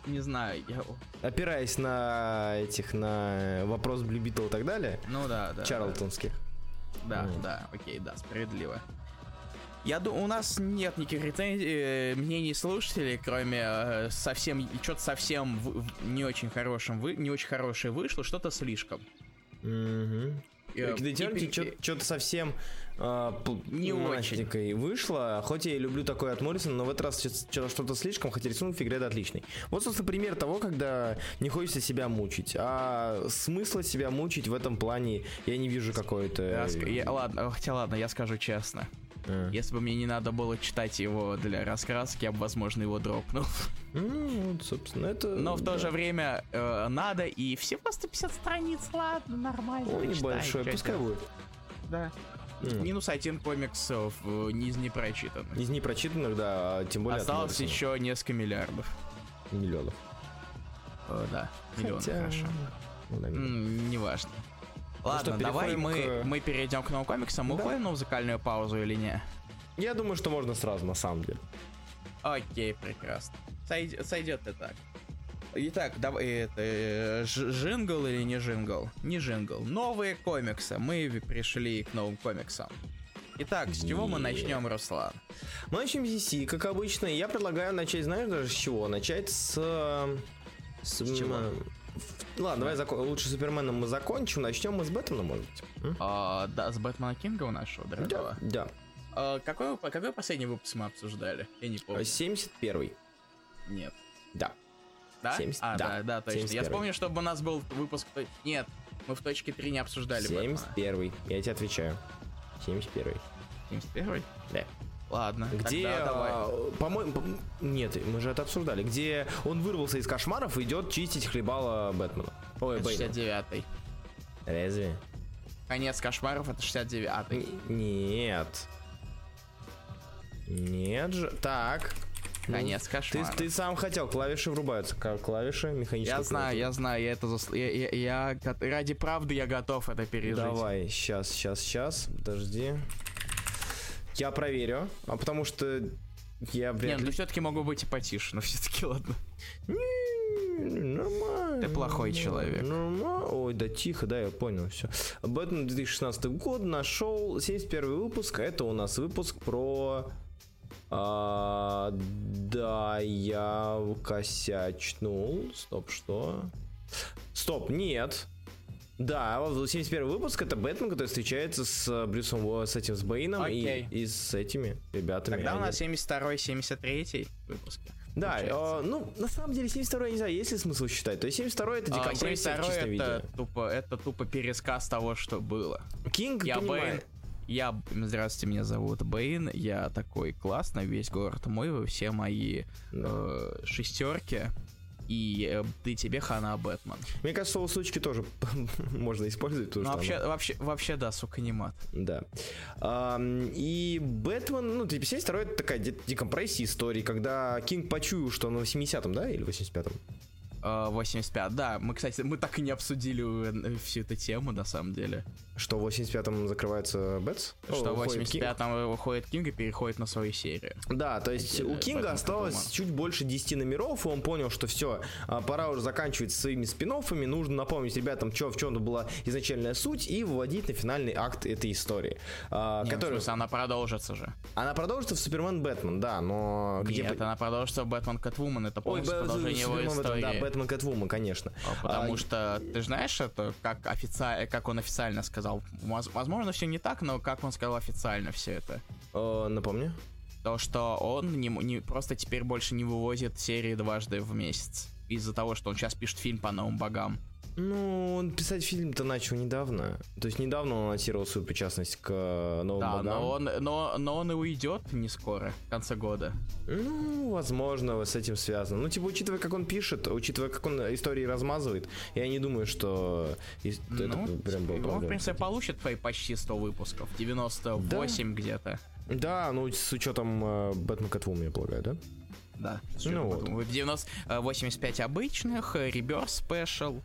не знаю, я... Опираясь на этих, на вопрос Блюбитл и так далее. Ну да, да. Чарлтонских. Да, да, да окей, да, справедливо. Я думаю, у нас нет никаких претензий, э, мнений слушателей, кроме э, совсем, что-то совсем в, в, не очень хорошим, вы, не очень хорошее вышло, что-то слишком. Угу. Детектив что-то совсем э, не очень вышло. Хоть я и люблю такой от Моррисона, но в этот раз что-то слишком, хотя рисунок в игре отличный. Вот, собственно, пример того, когда не хочется себя мучить. А смысла себя мучить в этом плане я не вижу какой-то. Я, я, ладно, хотя ладно, я скажу честно. А. Если бы мне не надо было читать его для раскраски, я бы, возможно, его дропнул. Ну, вот, собственно, это... Но в да. то же время э, надо, и всего 150 страниц, ладно, нормально. Ой, небольшой, пускай будет. Да. Mm. Минус один комиксов э, из непрочитанных. Из непрочитанных, да, а тем более Осталось еще несколько миллиардов. Миллионов. О, да, миллионов, Хотя... хорошо. Ну, да, М, неважно. Ну Ладно, что, давай мы, к... мы перейдем к новым комиксам. Мы да. уходим на музыкальную паузу или не? Я думаю, что можно сразу, на самом деле. Окей, прекрасно. Сойдет, сойдет и так. Итак, давай это э, жингл или не жингл? Не жингл. Новые комиксы. Мы пришли к новым комиксам. Итак, с чего мы начнем, Руслан? Мы начнем с DC, как обычно. Я предлагаю начать, знаешь, даже с чего? Начать с... С, с чего? Ладно, давай закон... лучше Суперменом мы закончим. Начнем мы с Бэтмена, может быть. А, да, с Бэтмена Кинга у нашего дорогого. Да, да. А, какой, какой последний выпуск мы обсуждали? Я не помню. 71-й. Нет. Да. Да? 70... А, да, да, да точно. 71. Я вспомню, чтобы у нас был выпуск... Нет, мы в точке 3 не обсуждали 71-й. Я тебе отвечаю. 71-й. 71-й? Да. Ладно. Где, а, по-моему, по нет, мы же это обсуждали. Где он вырвался из кошмаров и идет чистить хлебала Бэтмена. Ой, это 69-й. Разве? Конец кошмаров это 69-й. Нет. Нет же. Так. Конец кошмара. Ты, ты сам хотел, клавиши врубаются. Клавиши механические. Я знаю, я знаю, я это зас... я, я, я, ради правды я готов это пережить. Давай, сейчас, сейчас, сейчас, подожди. Я проверю, а потому что я вряд Нет, ну все-таки могу быть и потише, но все-таки ладно. Нормально. Ты плохой человек. Нормально. Ой, да тихо, да, я понял, все. Бэтмен 2016 год нашел 71 выпуск. Это у нас выпуск про... А, да, я косячнул. Стоп, что? Стоп, нет. Да, 71 выпуск это Бэтмен, который встречается с Брюсом, с этим, с Бэйном и, и с этими ребятами. Тогда у нас 72-й, 73-й выпуски. Да, э, ну, на самом деле, 72 не знаю, есть ли смысл считать. То есть 72 это а, декомпрессия а, в чистом это Тупо, это тупо пересказ того, что было. Кинг, я Бэйн, я, здравствуйте, меня зовут Бэйн, я такой классный, весь город мой, вы все мои э, шестерки и э, ты тебе хана Бэтмен. Мне кажется, слово сучки тоже можно использовать. Ну, вообще, оно... вообще, вообще, да, сука, не мат. Да. А, и Бэтмен, ну, ты представляешь, второй это такая декомпрессия истории, когда Кинг почуял, что на 80-м, да, или 85-м? 85, да. Мы, кстати, мы так и не обсудили э, всю эту тему, на самом деле. Что в 85-м закрывается Бэтс? Что в 85-м выходит Кинг и переходит на свою серию. Да, то есть у Кинга осталось Катума. чуть больше 10 номеров, и он понял, что все, а, пора уже заканчивать своими спин нужно напомнить ребятам, что, в чем была изначальная суть, и выводить на финальный акт этой истории. А, Нет, который... смысле, она продолжится же. Она продолжится в Супермен Бэтмен, да, но... Где... Нет, она продолжится в Бэтмен Катвумен, это полностью Ой, продолжение его истории. Да, Бэтмен Кэтвумен, конечно. А, потому а, что, ты знаешь, это как, офици... как он официально сказал. Возможно, все не так, но как он сказал официально все это. О, напомню. То, что он не, не просто теперь больше не вывозит серии дважды в месяц. Из-за того, что он сейчас пишет фильм по новым богам. Ну, он писать фильм-то начал недавно. То есть недавно он анонсировал свою причастность к э, новым да, богам. но он, но, но он и уйдет не скоро, в конце года. Ну, возможно, с этим связано. Ну, типа, учитывая, как он пишет, учитывая, как он истории размазывает, я не думаю, что ну, это прям был Он, в принципе, получит почти 100 выпусков. 98 да. где-то. Да, ну, с учетом э, Бэтмен Катвума, я полагаю, да? Да. Ну, вот. 90, 85 обычных, Reverse Special,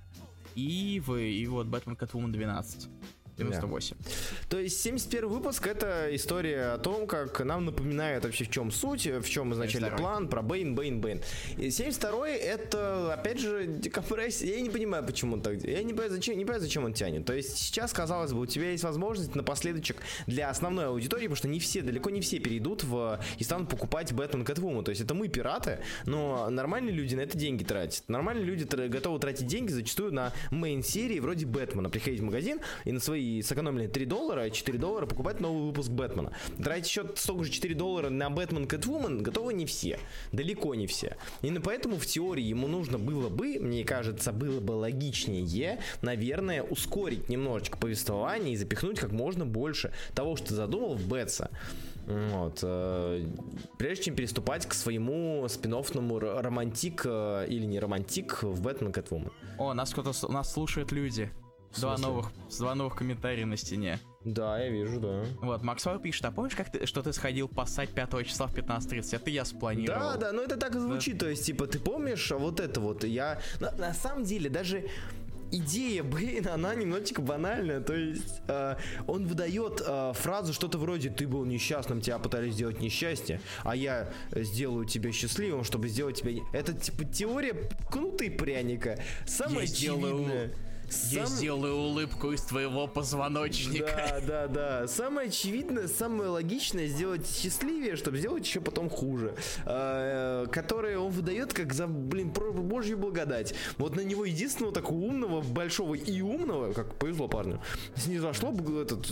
и, в, и вот Бэтмен Catwoman 12. 98. Да. То есть 71 выпуск это история о том, как нам напоминает вообще в чем суть, в чем изначально план про Бейн, Бейн, Бейн. И 72 это, опять же, декомпрессия. Я не понимаю, почему он так Я не понимаю, зачем, не понимаю, зачем он тянет. То есть сейчас, казалось бы, у тебя есть возможность напоследочек для основной аудитории, потому что не все, далеко не все перейдут в и станут покупать Бэтмен Кэтвума. То есть это мы пираты, но нормальные люди на это деньги тратят. Нормальные люди готовы тратить деньги зачастую на мейн-серии вроде Бэтмена. Приходить в магазин и на свои сэкономленные 3 доллара, 4 доллара покупать новый выпуск Бэтмена. Тратить еще столько же 4 доллара на Бэтмен Кэтвумен готовы не все. Далеко не все. И поэтому в теории ему нужно было бы, мне кажется, было бы логичнее, наверное, ускорить немножечко повествование и запихнуть как можно больше того, что задумал в Бэтса. Вот. Э, прежде чем переступать к своему спин-оффному романтик э, или не романтик в Бэтмен Кэтвумен. О, нас кто-то нас слушают люди. Два новых, два новых комментария на стене. Да, я вижу, да. Вот, Максвелл пишет, а помнишь, как ты, что ты сходил поссать 5 числа в 15.30? Это я спланировал. Да, да, ну это так и звучит, да. то есть, типа, ты помнишь, а вот это вот, я... На, на самом деле, даже идея Бэйна, она немножечко банальная. То есть э, он выдает э, фразу что-то вроде «ты был несчастным, тебя пытались сделать несчастье, а я сделаю тебя счастливым, чтобы сделать тебя...» Это типа теория кнуты пряника. Самое я очевидное. Сделаю я сделаю улыбку из твоего позвоночника. Да, да, да. Самое очевидное, самое логичное сделать счастливее, чтобы сделать еще потом хуже. А, которое он выдает как за, блин, божью благодать. Вот на него единственного такого умного, большого и умного, как повезло парню, бы этот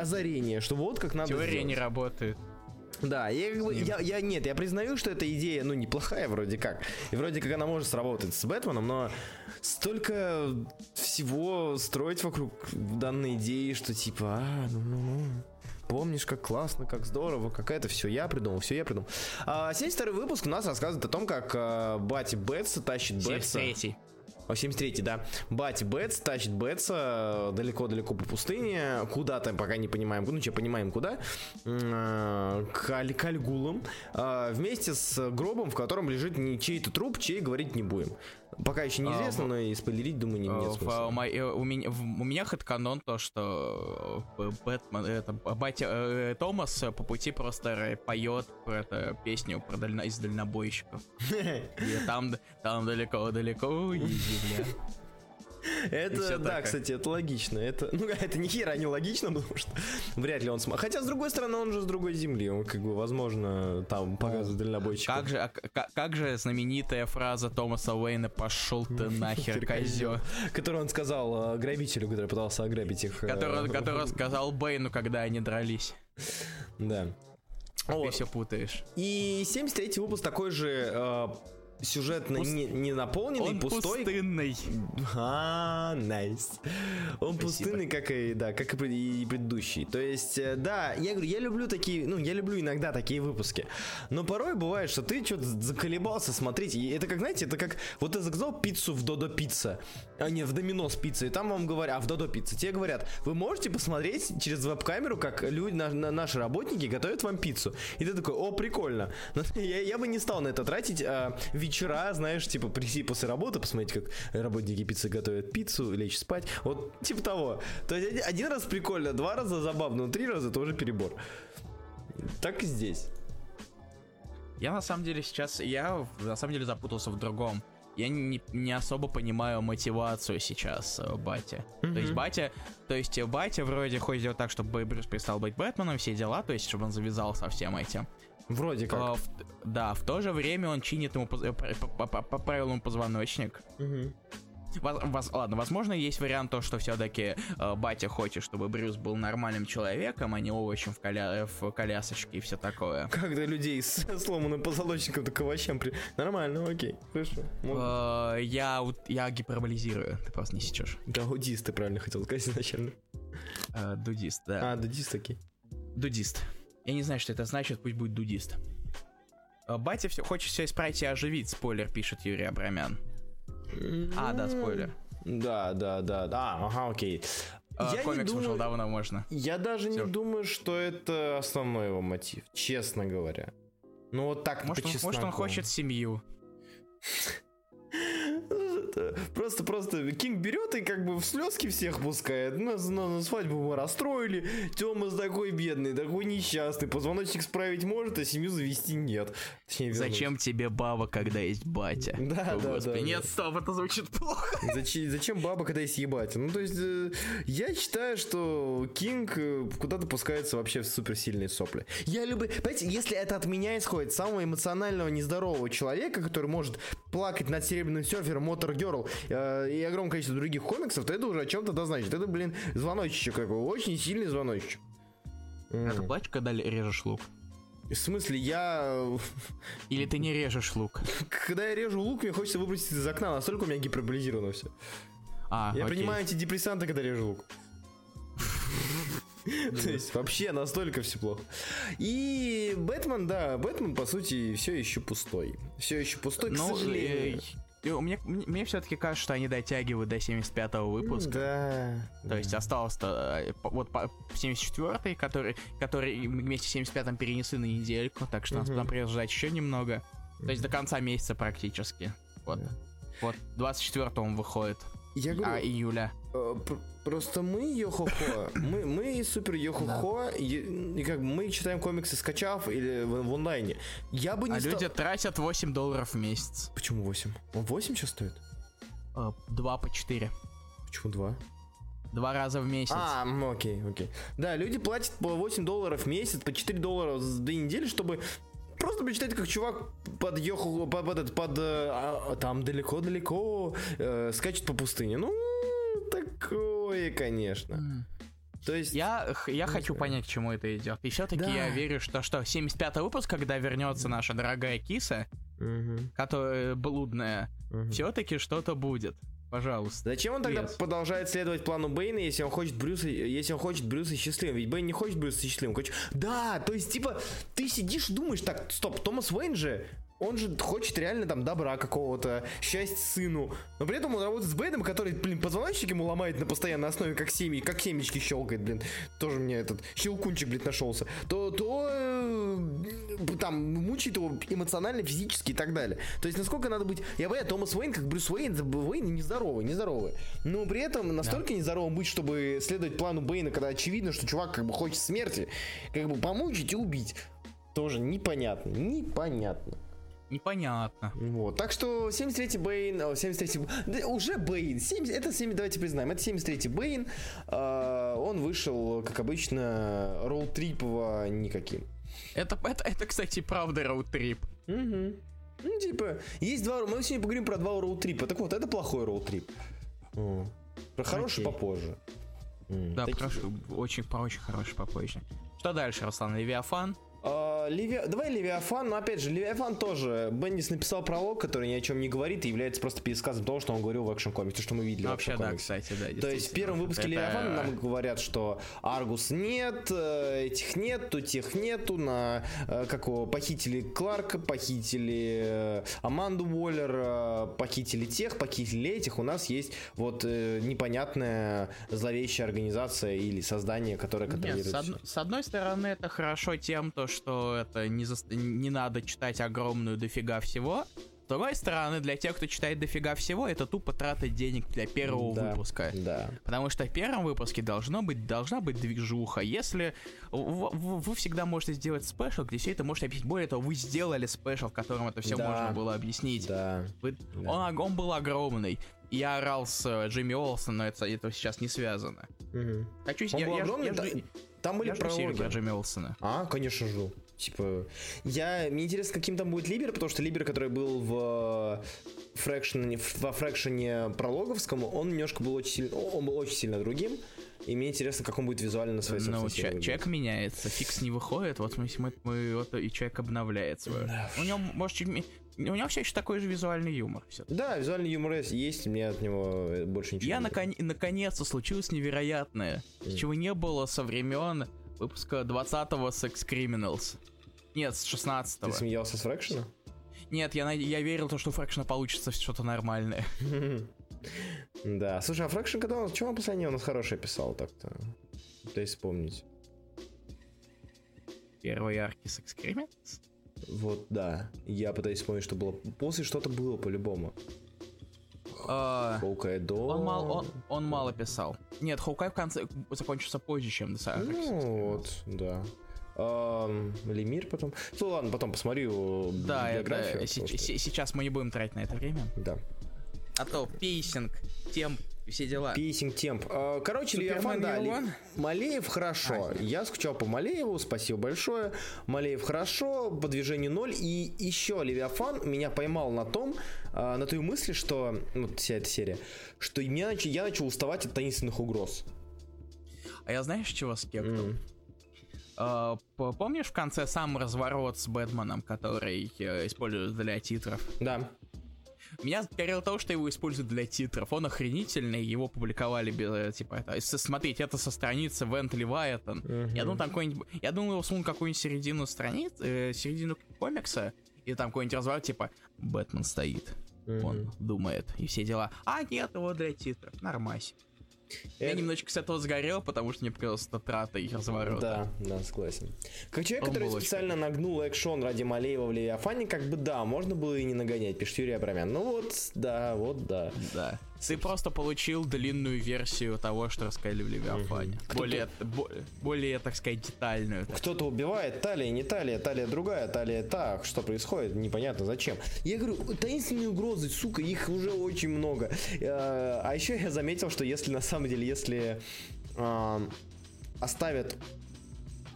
озарение, что вот как надо Теория сделать. не работает. Да, я, я, я нет, я признаю, что эта идея, ну, неплохая вроде как. И вроде как она может сработать с Бэтменом, но столько всего строить вокруг данной идеи, что типа, а, ну, ну, ну. Помнишь, как классно, как здорово, как это все я придумал, все я придумал. А, 72 выпуск у нас рассказывает о том, как а, Бати Бетса тащит Бетса. 73 о, 73-й, да. Бати Бетс тащит Бетса далеко-далеко по пустыне, куда-то, пока не понимаем, ну, че, понимаем куда, к, к Альгулам, а, вместе с гробом, в котором лежит не чей-то труп, чей говорить не будем. Пока еще неизвестно, а, но и спойлерить, думаю, не, нет смысла. В, э, у, меня, в, у меня хэдканон то, что э, Бэтмен, это, батя э, Томас по пути просто поет про это, песню про дально, из дальнобойщиков. И там, там далеко-далеко есть земля. Это, да, кстати, это логично. Это, ну, это ни хера не логично, потому что вряд ли он смог. Хотя, с другой стороны, он же с другой земли. Он, как бы, возможно, там показывает дальнобойщиков. Как же, а, как, как же знаменитая фраза Томаса Уэйна «Пошел ты нахер, козел», Которую он сказал э, грабителю, который пытался ограбить их. Который, который сказал Бэйну, когда они дрались. Да. Ты все путаешь. И 73-й выпуск такой же э, сюжетно Пуст... не, не наполненный, он пустой. пустынный. А, найс. Он Спасибо. пустынный, как и, да, как и предыдущий. То есть, э, да, я говорю, я люблю такие, ну, я люблю иногда такие выпуски. Но порой бывает, что ты что-то заколебался смотреть. И это как, знаете, это как, вот ты заказал пиццу в Додо Пицца, а не в Доминос Пицца, и там вам говорят, а в Додо Пицца, тебе говорят, вы можете посмотреть через веб-камеру, как люди, на, на, наши работники готовят вам пиццу. И ты такой, о, прикольно. Но я, я бы не стал на это тратить а, вечера, знаешь, типа прийти после работы, посмотреть, как работники пиццы готовят пиццу, лечь спать. Вот типа того. То есть один раз прикольно, два раза забавно, но три раза тоже перебор. Так и здесь. Я на самом деле сейчас, я на самом деле запутался в другом. Я не, не особо понимаю мотивацию сейчас э, батя. Mm-hmm. То есть батя, то есть батя вроде хочет сделать так, чтобы Брюс перестал быть Бэтменом, все дела, то есть чтобы он завязал со всем этим. Вроде как. А, в, да, в то же время он чинит ему по, по, по, правилам позвоночник. Угу. Воз, ладно, возможно, есть вариант то, что все-таки э, батя хочет, чтобы Брюс был нормальным человеком, а не овощем в, коля... в колясочке и все такое. Когда людей с сломанным позвоночником так овощам при... Нормально, окей, хорошо. Э, я, я гиперболизирую, ты просто не сечешь. Да, аудист, ты правильно хотел сказать изначально. Э, дудист, да. А, дудист, окей. Дудист. Я не знаю, что это значит, пусть будет дудист. Э, батя все, хочет все исправить и оживить, спойлер, пишет Юрий Абрамян. А, да, спойлер. Да, да, да, да, ага, окей. А, я комикс думаю, уже давно можно. Я даже Все. не думаю, что это основной его мотив, честно говоря. Ну вот так может, по он, может, он хочет семью. Просто, просто Кинг берет и как бы в слезки всех пускает. Нас на, на свадьбу мы расстроили. Тёма такой бедный, такой несчастный. Позвоночник справить может, а семью завести нет. Точнее, зачем тебе баба, когда есть батя? Да, О, да, господи. да. Нет, стоп, это звучит плохо. Зачем, зачем баба, когда есть ебать? Ну, то есть, э, я считаю, что Кинг э, куда-то пускается вообще в суперсильные сопли. Я люблю... Понимаете, если это от меня исходит, самого эмоционального, нездорового человека, который может плакать над серебряным серфером, Мотор Герл э, и огромное количество других комиксов, то это уже о чем-то да значит. Это, блин, звоночек какой, очень сильный звоночек. Ты плачешь, когда режешь лук? В смысле, я... Или ты не режешь лук? Когда я режу лук, мне хочется выбросить из окна, настолько у меня гиперболизировано все. А, я окей. принимаю антидепрессанты, когда режу лук. То есть вообще настолько все плохо. И Бэтмен, да, Бэтмен, по сути, все еще пустой. Все еще пустой, к ну, сожалению. Мне, мне все-таки кажется, что они дотягивают до 75-го выпуска. Да. То да. есть осталось-то э, вот 74-й, который, который вместе с 75-м перенесли на недельку, так что угу. нас придется ждать еще немного. То есть до конца месяца практически. Вот. Да. Вот 24-го выходит. Я говорю, а, июля. Э, просто мы Йохохо, мы, мы супер Йохохо, и, и как мы читаем комиксы скачав или в, в онлайне. Я бы не а стал... люди тратят 8 долларов в месяц. Почему 8? Он 8 сейчас стоит? А, 2 по 4. Почему 2? Два раза в месяц. А, окей, окей. Да, люди платят по 8 долларов в месяц, по 4 доллара за две недели, чтобы просто почитать, как чувак под Йоху, под, под, под а, там далеко-далеко э, скачет по пустыне. Ну, такое, конечно. То есть... Я, я хочу понять, к чему это идет. И все-таки да. я верю, что, что 75-й выпуск, когда вернется наша дорогая киса, угу. которая блудная, угу. все-таки что-то будет. Пожалуйста. Зачем он тогда yes. продолжает следовать плану Бэйна, если он хочет Брюса, если он хочет Брюса счастливым? Ведь Бэйн не хочет Брюса счастливым. Хочет... Да, то есть, типа, ты сидишь думаешь, так, стоп, Томас Уэйн же он же хочет реально там добра какого-то, счастья сыну. Но при этом он работает с Бэйном, который, блин, позвоночник ему ломает на постоянной основе, как семьи, как семечки щелкает, блин. Тоже мне этот щелкунчик, блин, нашелся. То, то э, там мучает его эмоционально, физически и так далее. То есть насколько надо быть... Я понимаю, Томас Уэйн, как Брюс Уэйн, Уэйн нездоровый, нездоровый. Но при этом настолько да. нездоровым быть, чтобы следовать плану Бэйна, когда очевидно, что чувак как бы хочет смерти, как бы помучить и убить. Тоже непонятно, непонятно. Непонятно. Вот. Так что 73-й Бейн, 73-й... Да, уже Бейн. 70, это 7, давайте признаем, это 73-й Бейн. Э, он вышел, как обычно, роуд-трипово никаким. Это, это, это, кстати, правда роуд-трип. Угу. Ну, типа, есть два... Мы сегодня поговорим про два роуд-трипа. Так вот, это плохой роуд-трип. Про хороший Окей. попозже. Да, Такие... прошу, очень, про очень хороший попозже. Что дальше, Руслан? Левиафан? Uh, Леви... Давай Левиафан, но опять же, Левиафан тоже. Бендис написал пролог, который ни о чем не говорит и является просто пересказом того, что он говорил в экшн комиксе, что мы видели Вообще, в да, кстати, да. То есть в первом выпуске это... Левиафана нам говорят, что Аргус нет, э, этих нету, тех нету, на э, как его, похитили Кларка, похитили э, Аманду Уоллер, похитили тех, похитили этих. У нас есть вот непонятная зловещая организация или создание, которое контролирует. Нет, с, од... с одной стороны, это хорошо тем, то, что это не, за... не надо читать огромную дофига всего. С другой стороны, для тех, кто читает дофига всего, это тупо трата денег для первого да, выпуска. Да. Потому что в первом выпуске должно быть, должна быть движуха. Если вы, вы всегда можете сделать special, где все это можете объяснить. Более того, вы сделали special, в котором это все да. можно было объяснить. Да. Вы, да. Он, он был огромный. Я орал с э, Джимми Олсона, но это, это сейчас не связано. Угу. Хочу, он я, был я, огромный, я, я, там были я прологи. про Джимми Олсона. А, конечно, жду. Типа, я... Мне интересно, каким там будет Либер, потому что Либер, который был в фрэкшене, во фрэкшене прологовском, он немножко был очень сильно... Он был очень сильно другим. И мне интересно, как он будет визуально на своей Ну, ча- человек меняется, фикс не выходит, вот мы, мы, мы вот, и человек обновляет свое. Да. У него, может, чуть, у него все еще такой же визуальный юмор. Все. Да, визуальный юмор есть, мне от него больше ничего Я након- наконец-то случилось невероятное, mm. чего не было со времен выпуска 20-го Sex Criminals. Нет, с 16-го. Ты смеялся с Фрэкшена? Нет, я, я верил, то, что у Фрэкшена получится что-то нормальное. Да, слушай, а Фрэкшн, когда он... Чего он последнее у нас хорошее писал так-то? Дай вспомнить. Первый арки Sex Criminals? Вот, да. Я пытаюсь вспомнить, что было. После что-то было по-любому. А, Hawkeye до... Он, мал, он, он мало писал. Нет, Hawkeye в конце закончился позже, чем Десайр. Ну, вот, да. Ам, Лемир потом. Ну ладно, потом посмотрю Да, это, биографию. се- потому что- се- сейчас мы не будем тратить на это время. Да. А то pacing, тем, все дела. Pacing темп. А, Короче, Левиафан, да, Ли-? Малеев хорошо. А. Я скучал по Малееву, спасибо большое. Малеев хорошо, по движению ноль. И еще Левиафан меня поймал на том, а, на той мысли, что, ну, вот вся эта серия, что меня нач- я начал уставать от таинственных угроз. А я знаешь, чего скептал? А, по- помнишь в конце сам разворот с Бэтменом, который э, используют для титров? Да. Меня скорее того, что его используют для титров. Он охренительный, его публиковали без, э, типа, это, смотрите, это со страницы Вент. Мгм. Я думал, там какой-нибудь, я думал, его сунут какую-нибудь середину страниц, э, середину комикса, и там какой-нибудь разворот, типа, Бэтмен стоит, он думает, и все дела. А нет, его для титров, нормась. Я Это- немножечко с этого сгорел, потому что мне показалось это трата и разворота. Да, да, согласен. Как человек, Он который очень специально нагнул экшон ради Малеева в Левиафане, как бы да, можно было и не нагонять, пишет Юрий Абрамян. Ну вот, да, вот да. Да. Ты просто получил длинную версию того, что рассказали в Левиафане. Более, бо- более, так сказать, детальную. Кто-то убивает, талия не талия, талия другая, талия так, что происходит, непонятно зачем. Я говорю, таинственные угрозы, сука, их уже очень много. Э, А еще я заметил, что если на самом деле, если ам, оставят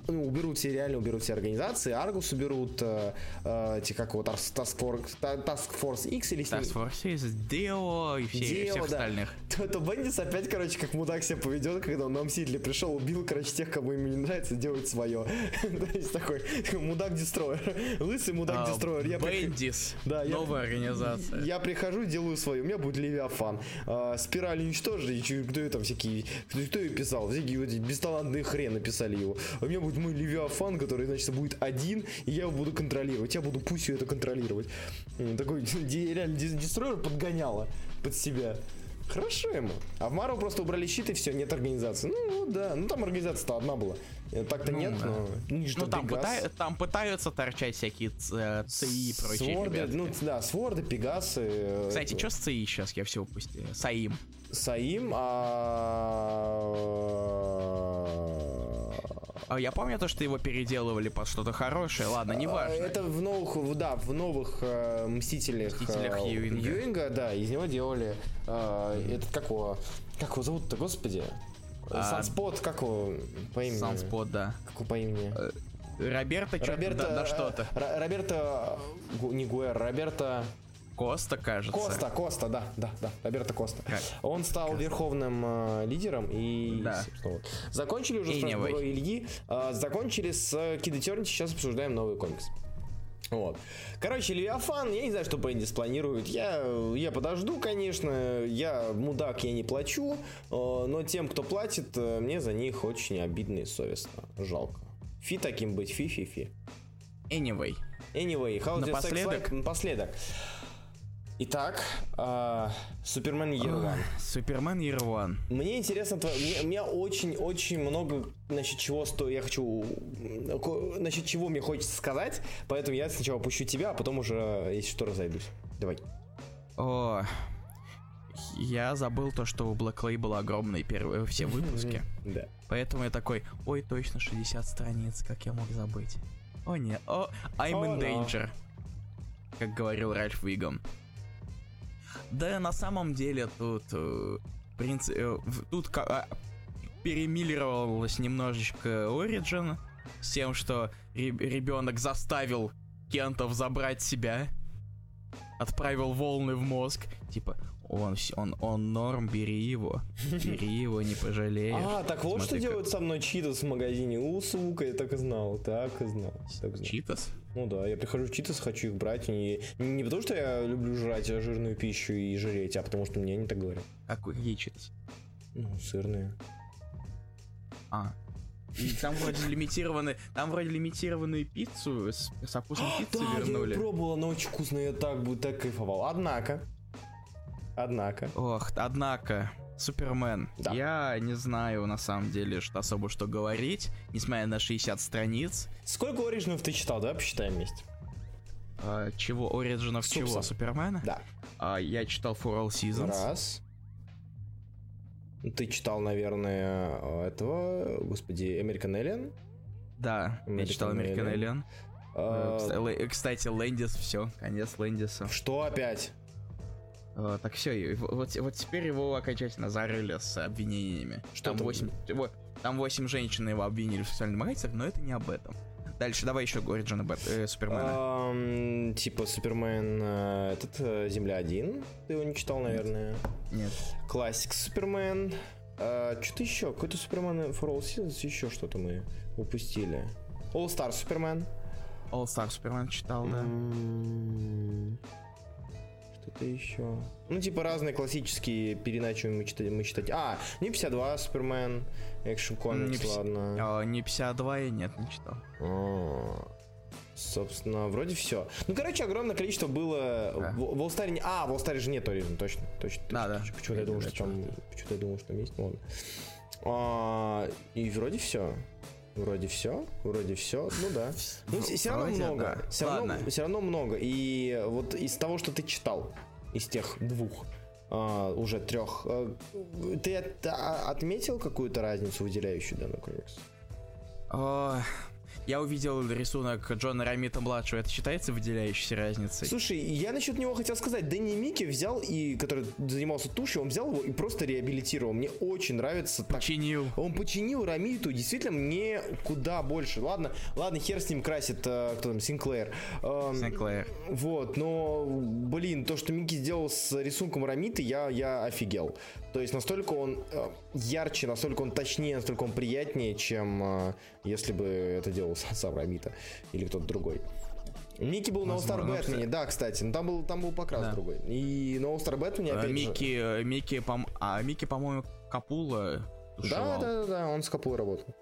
уберут все, реально уберут все организации, Аргус уберут, э, э, эти, как его, Task Force, Task Force X или Task Force есть Део и все, Део, всех да. остальных. то, то Бендис опять, короче, как мудак себя поведет, когда он на Мстители пришел, убил, короче, тех, кому ему не нравится, делает свое. То есть такой мудак-дестройер. Лысый мудак-дестройер. Прих- Бендис. Да, Новая организация. Я прихожу, делаю свое. У меня будет Левиафан. А, спираль уничтожили. Кто ее там всякие... Кто, ее писал? Всякие вот бесталантные хрены писали его. А у меня будет мой Левиафан, который, значит, будет один, и я его буду контролировать. Я буду пусть это контролировать. Такой реально дес- дестройер подгоняла под себя. Хорошо ему. А в Марвел просто убрали щит и все, нет организации. Ну вот, да, ну там организация-то одна была. Э, Так-то Ну, нет, да. но... Ну, Ну, там, пытай- там пытаются торчать всякие э, ЦИ и прочие Сворды, ребятки. ну да, Сворды, Пегасы. э, Кстати, что с ЦИ сейчас? Я все упустил. Саим. Саим, а... А я помню то, что его переделывали под что-то хорошее. Ладно, неважно. Это в новых, да, в новых э, Мстителях, Мстителях э, Юинга. да, из него делали э, этот, как его, как его зовут-то, господи? А, Санспот, как его по имени? Санспот, да. Как его по имени? Роберто, чё- Роберто, да, да э, что-то. Ро- Роберто, Гу- не Гуэр, Роберто Коста, кажется. Коста, Коста, да, да, да, Роберто Коста. Как? Он стал верховным э, лидером и Да. вот. закончили уже с Anyway. разбором Ильи, э, закончили с э, Eternity, сейчас обсуждаем новый комикс. Вот. Короче, Левиафан, я не знаю, что Бендис планирует. Я, я подожду, конечно. Я мудак, я не плачу. э, Но тем, кто платит, э, мне за них очень обидно и совестно. Жалко. Фи таким быть, фи-фи-фи. Anyway. Anyway, sex Напоследок. life? Напоследок. Итак, а, Супермен Year One. Супермен Year One. Мне интересно, тво- мне- у меня очень-очень много, значит, чего сто, я хочу, значит, чего мне хочется сказать, поэтому я сначала пущу тебя, а потом уже, если что, разойдусь. Давай. О, я забыл то, что у Black Label огромные первые все выпуски. Да. Поэтому я такой, ой, точно 60 страниц, как я мог забыть. О нет, о, I'm in danger, как говорил Ральф Виган. Да, на самом деле тут, э, принципе, э, тут а, перемиллировалось немножечко Origin с тем, что ребенок заставил Кентов забрать себя, отправил волны в мозг, типа, он, он, он норм, бери его, бери его, не пожалеешь. А, так вот что как- делают со мной Читас в магазине. У, сука, я так и знал, так и знал. Так знал. Читас? Ну да, я прихожу в Читас, хочу их брать. Не, не потому, что я люблю жрать жирную пищу и жреть, а потому что мне они так говорят. Какой какие читас? Ну, сырные. А. И там вроде лимитированные, там вроде лимитированную пиццу с, со вкусом пиццы Да, я вернули. ее пробовал, она очень вкусная, я так бы так кайфовал. Однако, однако, Ох, однако, Супермен. Да. Я не знаю на самом деле, что особо что говорить, несмотря на 60 страниц. сколько оригинов ты читал, давай посчитаем вместе. А, чего, Ориджинов чего? Супермена? Да. А, я читал For All Seasons. Раз. Ты читал, наверное, этого, господи, American Alien? Да, American я читал American Alien. Alien. Uh, кстати, Лэндис, все, конец Лэндиса. Что опять? Uh, так все, вот, вот теперь его окончательно зарыли с обвинениями. Что там, 8, вот, там 8 женщин его обвинили в сексуальном домогательствах, но это не об этом. Дальше давай еще origin Бэт, э, Супермена. Um, типа Супермен э, этот э, Земля 1. Ты его не читал, наверное. Нет. Классик Superman. Uh, что-то еще, какой-то Superman for All Seasons, еще что-то мы упустили. All Star Superman. All Star Superman читал, да. Mm-hmm. Что-то еще. Ну, типа разные классические переначиваем мы читать. Мы читать. А, не 52 Супермен. Экшн комикс, не ладно. А, не 52 я нет, не читал. Собственно, вроде все. Ну, короче, огромное количество было. Да. В, в А, в All же нет Origin, точно. Точно. Да, да. Почему-то я думал, что там. Почему-то я думал, что там есть. Ну, ладно. А, и вроде все. Вроде все, вроде все, ну да. Ну, все равно много. Да. Все, равно, все равно много. И вот из того, что ты читал, из тех двух, а, уже трех. А, ты от, отметил какую-то разницу, выделяющую данный комикс? А, я увидел рисунок Джона Рамита младшего. Это считается выделяющейся разницей? Слушай, я насчет него хотел сказать. Дэнни Микки взял и, который занимался тушью, он взял его и просто реабилитировал. Мне очень нравится. Починил. Так. Он починил Рамиту. Действительно, мне куда больше. Ладно, ладно, хер с ним красит, э, кто там, Синклер. Эм, Синклер. Вот, но, блин, то, что Микки сделал с рисунком Рамиты, я, я офигел. То есть настолько он э, ярче, настолько он точнее, настолько он приятнее, чем э, если бы это делал сам Рамита или кто-то другой. Микки был Возможно, на All Star Бэтмене, да, кстати, но там был, там был покрас да. другой. И на All Star Бэтмене опять Микки, же... Э, Микки, пом... а, Микки, по-моему, Капула Да, да, да, да, он с Капулой работал.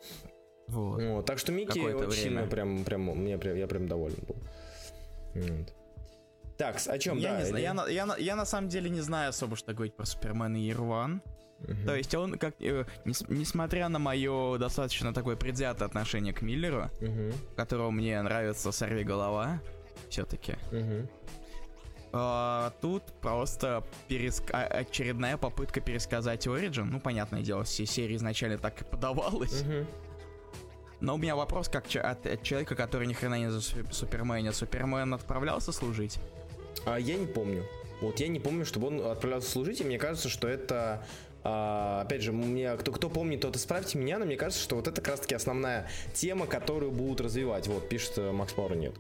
Вот. вот. Так что Микки очень сильно прям, прям, мне, прям, я прям доволен был. Вот. Так, о чем, я да? Не знаю, я, на, я, я на самом деле не знаю особо, что говорить про Супермена и Ирван. Uh-huh. То есть он, как, э, нес, несмотря на мое достаточно такое предвзятое отношение к Миллеру, uh-huh. которого мне нравится «Сорви голова», все-таки, uh-huh. а, тут просто переск... очередная попытка пересказать Origin. Ну, понятное дело, все серии изначально так и подавалось. Uh-huh. Но у меня вопрос как от, от человека, который ни хрена не за Супермена. Супермен отправлялся служить? А, я не помню. Вот я не помню, чтобы он отправлялся служить, и мне кажется, что это а, опять же, мне, кто, кто помнит, тот исправьте меня, но мне кажется, что вот это как раз таки основная тема, которую будут развивать. Вот, пишет э, Макс Пауэр нет.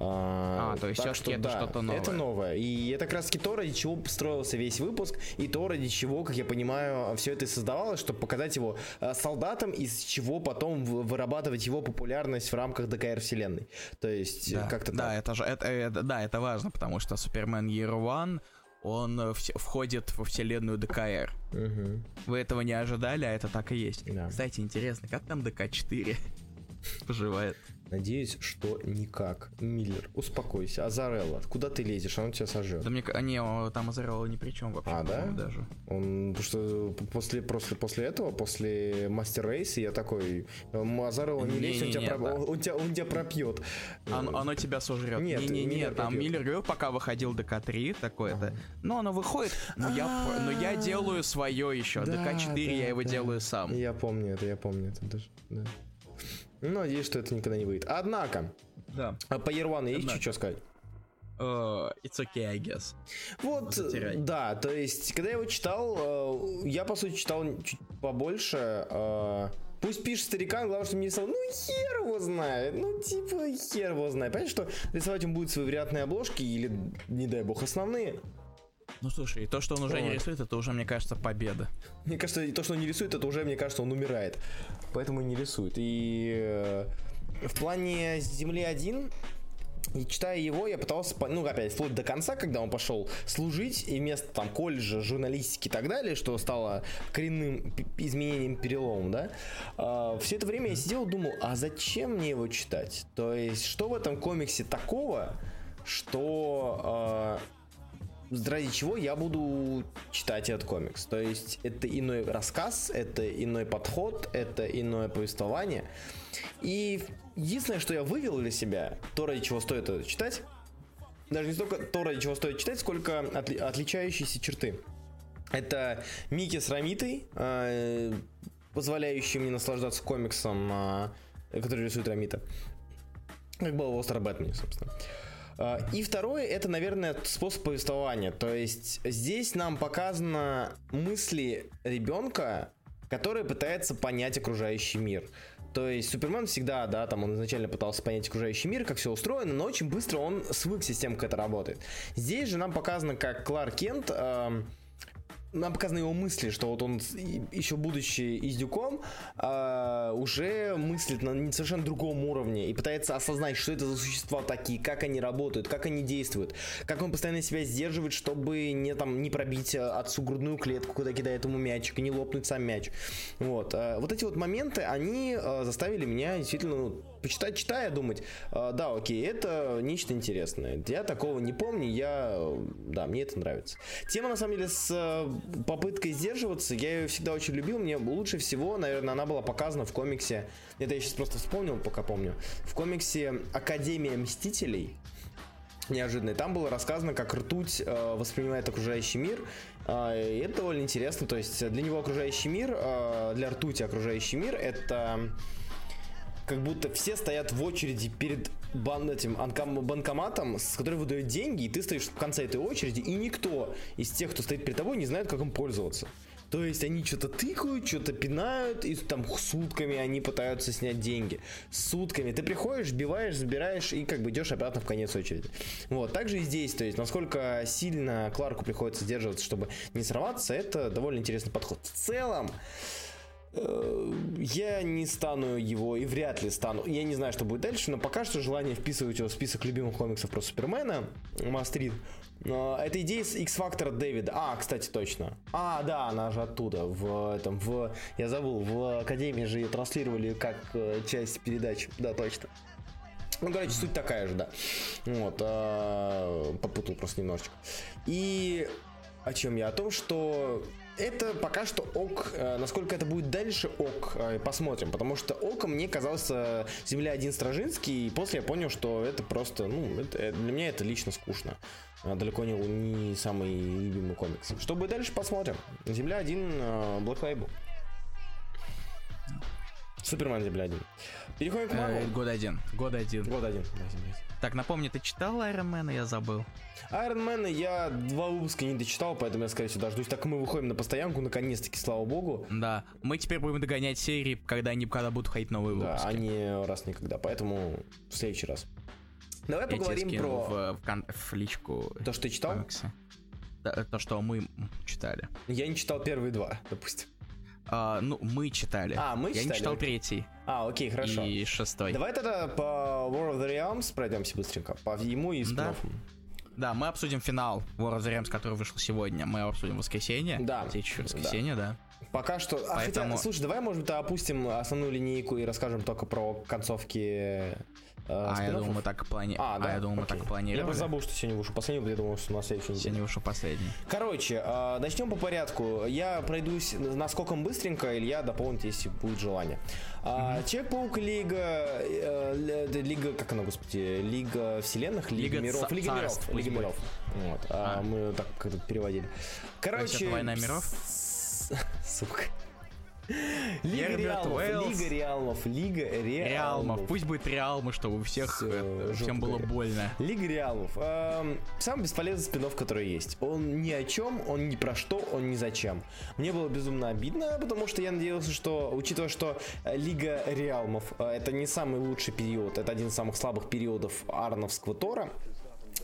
А, а то есть все-таки это да, что-то новое. Это новое. И это как раз таки то, ради чего строился весь выпуск, и то, ради чего, как я понимаю, все это и создавалось, чтобы показать его э, солдатам, из чего потом вырабатывать его популярность в рамках ДКР вселенной. То есть да, как-то да, так. это же это, это, да, это важно, потому что Супермен Year One он в, входит во вселенную ДКР. Угу. Вы этого не ожидали, а это так и есть. Да. Кстати, интересно, как там ДК-4 поживает? Надеюсь, что никак. Миллер, успокойся. Азарелла, куда ты лезешь? Она тебя сожжет. Да мне не, там Азарелла ни при чем вообще. А, да? Даже. Он, потому что после, после, после этого, после Мастер Рейса, я такой, Азарелло не, не лезь, он, тебя, про... он, тебя, он тебя пропьет. Оно, оно тебя сожрет. Нет, не, не, не, там Миллер говорил, пока выходил ДК-3, такое-то. Но оно выходит, но я, но я делаю свое еще. ДК-4 я его делаю сам. Я помню это, я помню это даже. Ну, надеюсь, что это никогда не выйдет. Однако, да. А по Year One'у есть что сказать? Uh, it's okay, I guess. Вот, да, то есть, когда я его читал, uh, я, по сути, читал чуть побольше. Uh, пусть пишет старикан, главное, что мне рисовал. Ну, хер его знает. Ну, типа, хер его знает. Понятно, что рисовать он будет свои вариантные обложки или, не дай бог, основные. Ну слушай, то, что он уже вот. не рисует, это уже, мне кажется, победа. Мне кажется, и то, что он не рисует, это уже, мне кажется, он умирает. Поэтому и не рисует. И э, в плане Земли 1 и читая его, я пытался, ну, опять, вплоть до конца, когда он пошел служить, и вместо там колледжа, журналистики и так далее, что стало коренным изменением, переломом, да, э, все это время я сидел и думал, а зачем мне его читать? То есть, что в этом комиксе такого, что э, ради чего я буду читать этот комикс. То есть это иной рассказ, это иной подход, это иное повествование. И единственное, что я вывел для себя, то, ради чего стоит это читать, даже не столько то, ради чего стоит читать, сколько отли- отличающиеся черты. Это Микки с Рамитой, э, позволяющий мне наслаждаться комиксом, э, который рисует Рамита. Как было в Остро Бэтмене, собственно. И второе, это, наверное, способ повествования. То есть здесь нам показано мысли ребенка, который пытается понять окружающий мир. То есть Супермен всегда, да, там он изначально пытался понять окружающий мир, как все устроено, но очень быстро он свыкся с тем, как это работает. Здесь же нам показано, как Кларк Кент э, нам показаны его мысли, что вот он, еще будучи издюком, э, уже мыслит на совершенно другом уровне и пытается осознать, что это за существа такие, как они работают, как они действуют, как он постоянно себя сдерживает, чтобы не, там, не пробить отцу грудную клетку, куда кидает ему мячик, и не лопнуть сам мяч. Вот. Э, вот эти вот моменты, они э, заставили меня действительно ну, почитать, читая, думать, э, да, окей, это нечто интересное. Я такого не помню, я, да, мне это нравится. Тема, на самом деле, с попыткой сдерживаться, я ее всегда очень любил, мне лучше всего, наверное, она была показана в комиксе, это я сейчас просто вспомнил, пока помню, в комиксе «Академия Мстителей», неожиданно. там было рассказано, как ртуть э, воспринимает окружающий мир. Э, и это довольно интересно. То есть для него окружающий мир, э, для ртути окружающий мир это как будто все стоят в очереди перед бан, этим банкоматом, с которым выдают деньги, и ты стоишь в конце этой очереди, и никто из тех, кто стоит перед тобой, не знает, как им пользоваться. То есть они что-то тыкают, что-то пинают, и там сутками они пытаются снять деньги. Сутками. Ты приходишь, сбиваешь, забираешь и как бы идешь обратно в конец очереди. Вот. Также и здесь, то есть насколько сильно Кларку приходится сдерживаться, чтобы не сорваться, это довольно интересный подход. В целом, я не стану его и вряд ли стану. Я не знаю, что будет дальше, но пока что желание вписывать его в список любимых комиксов про Супермена Мастрид. Это идея с X-Factor Дэвида. А, кстати, точно. А, да, она же оттуда. В этом, в... Я забыл, в Академии же ее транслировали как э, часть передач. Да, точно. Ну, короче, суть такая же, да. Вот. А, попутал просто немножечко. И о чем я? О том, что это пока что ок. Э, насколько это будет дальше, ок. Э, посмотрим. Потому что оком мне казался Земля один Стражинский. И после я понял, что это просто, ну, это, э, для меня это лично скучно. Далеко не, не самый любимый комикс. Что будет дальше, посмотрим. Земля один Black Label. Супермен Земля один. Переходим к Марвел. Год один. Год один. Год один. Да, Земля один. Так, напомни, ты читал Iron Man, я забыл. Iron Man я два выпуска не дочитал, поэтому я, скорее всего, дождусь. Так мы выходим на постоянку, наконец-таки, слава богу. Да, мы теперь будем догонять серии, когда они когда будут ходить новые выпуски. Да, они раз никогда, поэтому в следующий раз. Давай я поговорим про... В, в, в личку То, что ты читал? Комиксы. то, что мы читали. Я не читал первые два, допустим. А, ну, мы читали. А, мы Я читали? не читал третий. А, окей, хорошо. И шестой. Давай тогда по War of the Realms пройдемся быстренько. По ему и спин да. Да, мы обсудим финал War of the Realms, который вышел сегодня. Мы обсудим воскресенье. Да. Следующее воскресенье, да. да. Пока что... Поэтому... А, хотя, слушай, давай, может быть, опустим основную линейку и расскажем только про концовки Э, а, я думал, мы так плани... а, да? а я думал, мы так планировали. Я просто забыл, что сегодня вышел последний, я думал, что на следующий неделе. Сегодня вышел последний. Короче, э, начнем по порядку. Я пройдусь насколько быстренько, Илья дополнит, если будет желание. Mm-hmm. Человек-паук Лига... Э, Лига... Как она, господи? Лига Вселенных? Лига, Лига Миров? Лига Миров. Лига Миров. Вот. А. А, мы так переводили. Короче... Война миров? Сука. Лига Реалмов, Лига Реалмов, Лига Реалмов. Реалмов, пусть будет Реалмы, чтобы у всех Все, это, всем было больно. Лига Реалмов. Эм, самый бесполезный спинов, который есть. Он ни о чем, он ни про что, он ни зачем. Мне было безумно обидно, потому что я надеялся, что, учитывая, что Лига Реалмов э, это не самый лучший период, это один из самых слабых периодов Арновского Тора,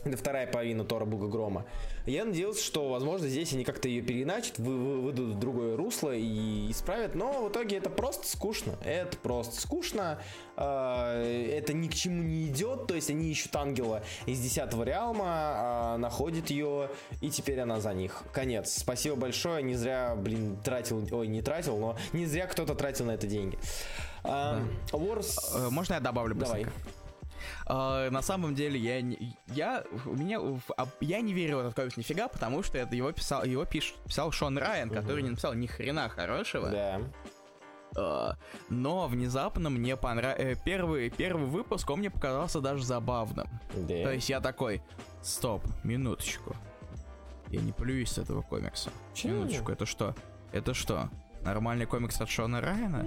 это вторая половина Тора Бога Грома. Я надеялся, что, возможно, здесь они как-то ее переначат, вы, вы, выдадут другое русло и исправят, но в итоге это просто скучно. Это просто скучно. Э, это ни к чему не идет, то есть они ищут ангела из 10 Реалма, э, находят ее, и теперь она за них. Конец. Спасибо большое, не зря, блин, тратил, ой, не тратил, но не зря кто-то тратил на это деньги. Да. Wars... Можно я добавлю быстренько? Давай. Uh, на самом деле я не, я у меня а, я не верю в этот комикс нифига, потому что это его писал его пиш, писал Шон Райан, uh-huh. который не написал ни хрена хорошего. Да. Э, но внезапно мне понравился... Первый, первый выпуск, он мне показался даже забавным. Да. То есть я такой, стоп, минуточку. Я не плююсь с этого комикса. Почему? Минуточку, это что? Это что? Нормальный комикс от Шона Райана?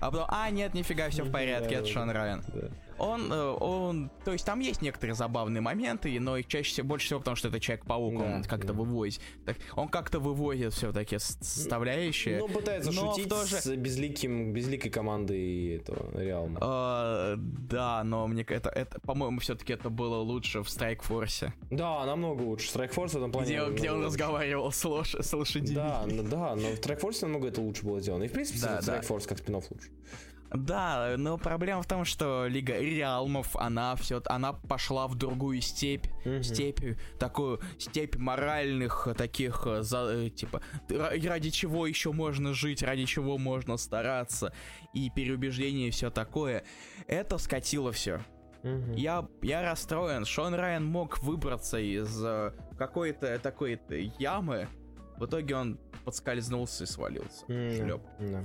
А потом, а, нет, нифига, все в порядке, это Шон Райан. Да. Он, э, он, то есть там есть некоторые забавные моменты, но их чаще всего, больше всего, потому что это Человек-паук, он Да, как-то да. вывозит. Так, он как-то вывозит все-таки составляющие. Ну, пытается но шутить в то же- с безликим, безликой командой этого Реалма. Э, да, но мне это, это по-моему, все-таки это было лучше в Страйк Форсе, Да, намного лучше. Force в этом плане... где, где он лучше. разговаривал с, лош- с лошадьми. Да, да, но в Force намного это лучше было сделано. И в принципе, Да, Strike да. Как спин лучше. Да, но проблема в том, что Лига Реалмов, она все, она пошла в другую степь, Мгм. степь такую степь моральных э, таких э, за, э, типа ра- ради чего еще можно жить, ради чего можно стараться и переубеждение и все такое. Это скатило все. Мгм. Я, я расстроен. Шон Райан мог выбраться из э, какой-то такой ямы. В итоге он подскользнулся и свалился. М, Шлеп. да.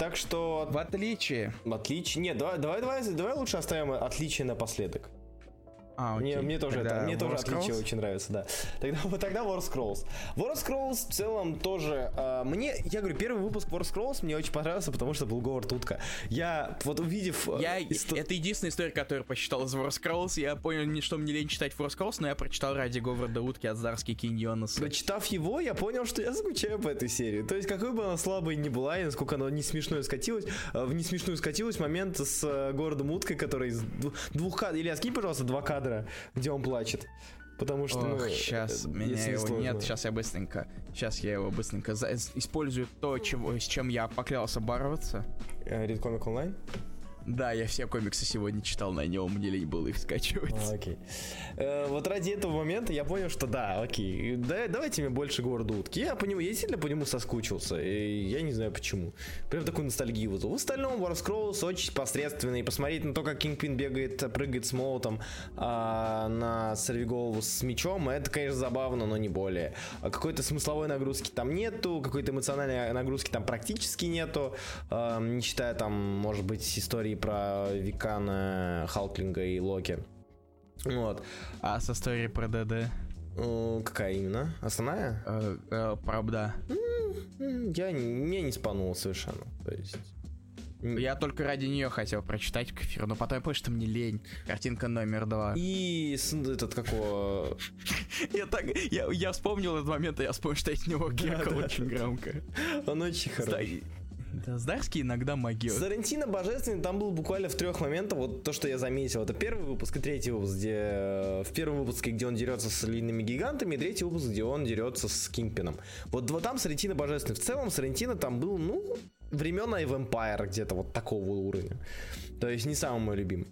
Так что, В отличие... в отличие... Нет, давай, давай, давай, давай лучше оставим отличие напоследок. А, Мне, окей. мне тоже, Тогда это, мне тоже War отличие Scrolls? очень нравится, да. Тогда, вот тогда War Scrolls. War Scrolls в целом тоже... а, мне, я говорю, первый выпуск War Scrolls мне очень понравился, потому что был Говард Утка. Я, вот увидев... э, Я, исто- это единственная история, которую я посчитал из War Scrolls. Я понял, не- что мне лень читать War Scrolls, но я прочитал ради Говарда Утки от Зарски Киньонаса. Прочитав его, я понял, что я скучаю по этой серии. То есть, какой бы она слабой ни была, и насколько она не смешной скатилась, э, в не смешную скатилась момент с э, городом Уткой, который из дву- двух кадров... Илья, скинь, пожалуйста, два кадра, где он плачет. Потому что, ну, сейчас э, меня если его сложно. нет, сейчас я быстренько, сейчас я его быстренько за- использую то, чего, с чем я поклялся бороться. Э, Read Comic Online? Да, я все комиксы сегодня читал на нем, мне лень было их скачивать. А, окей. Э, вот ради этого момента я понял, что да, окей, да, давайте мне больше города утки. Я по нему, я действительно по нему соскучился, и я не знаю почему. Прям такую ностальгию вызвал. В остальном War Scrolls очень посредственный. Посмотреть на то, как Кингпин бегает, прыгает с молотом а, на сорвиголову с мечом, это, конечно, забавно, но не более. А какой-то смысловой нагрузки там нету, какой-то эмоциональной нагрузки там практически нету, а, не считая там, может быть, истории про Викана, Халклинга и Локи. Вот. А со историей про ДД? Э, Какая именно? Основная? Э, э, правда. Я не, не спануло совершенно. То есть. Я только ради нее хотел прочитать к эфиру, но потом я понял, что мне лень. Картинка номер два. И с- этот какого... Я так, я, я вспомнил этот момент, и я вспомнил, что я с него кекал очень громко. Он очень хороший. Да, Здарский иногда магиот. Сарантино божественный, там был буквально в трех моментах, вот то, что я заметил, это первый выпуск и третий выпуск, где э, в первом выпуске, где он дерется с линейными гигантами, и третий выпуск, где он дерется с Кингпином. Вот два там Сарантино божественный. В целом Сарантино там был, ну, времен of Empire где-то вот такого уровня. То есть не самый мой любимый.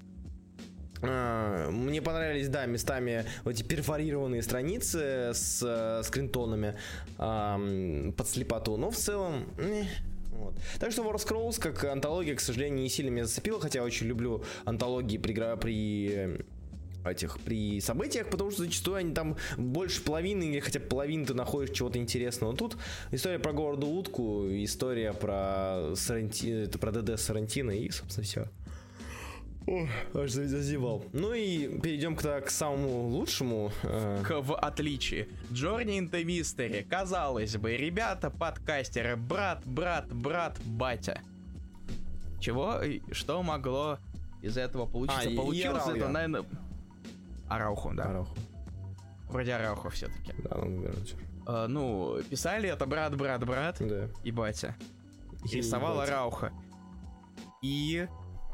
А, Мне понравились, да, местами вот эти перфорированные страницы с э, скринтонами ам, под слепоту, но в целом... eh, вот. Так что War Scrolls, как антология, к сожалению, не сильно меня зацепила, хотя я очень люблю антологии при, при э, этих при событиях, потому что зачастую они там больше половины или хотя бы половины ты находишь чего-то интересного. Тут история про города утку, история про Саранти... это про ДД Сарантино и, собственно, все. Ох, аж за- зазевал. Ну и перейдем к, к самому лучшему. э, К- в отличие. Джорни in the Mystery. Казалось бы, ребята, подкастеры, брат, брат, брат, батя. Чего, что могло из этого получиться? А, Получилось это, наверное... Арауху, да. Араху. Вроде Арауху все-таки. Да, ну, короче. ну, писали это брат, брат, брат Да. и батя. И Рисовал батя. Арауха. И,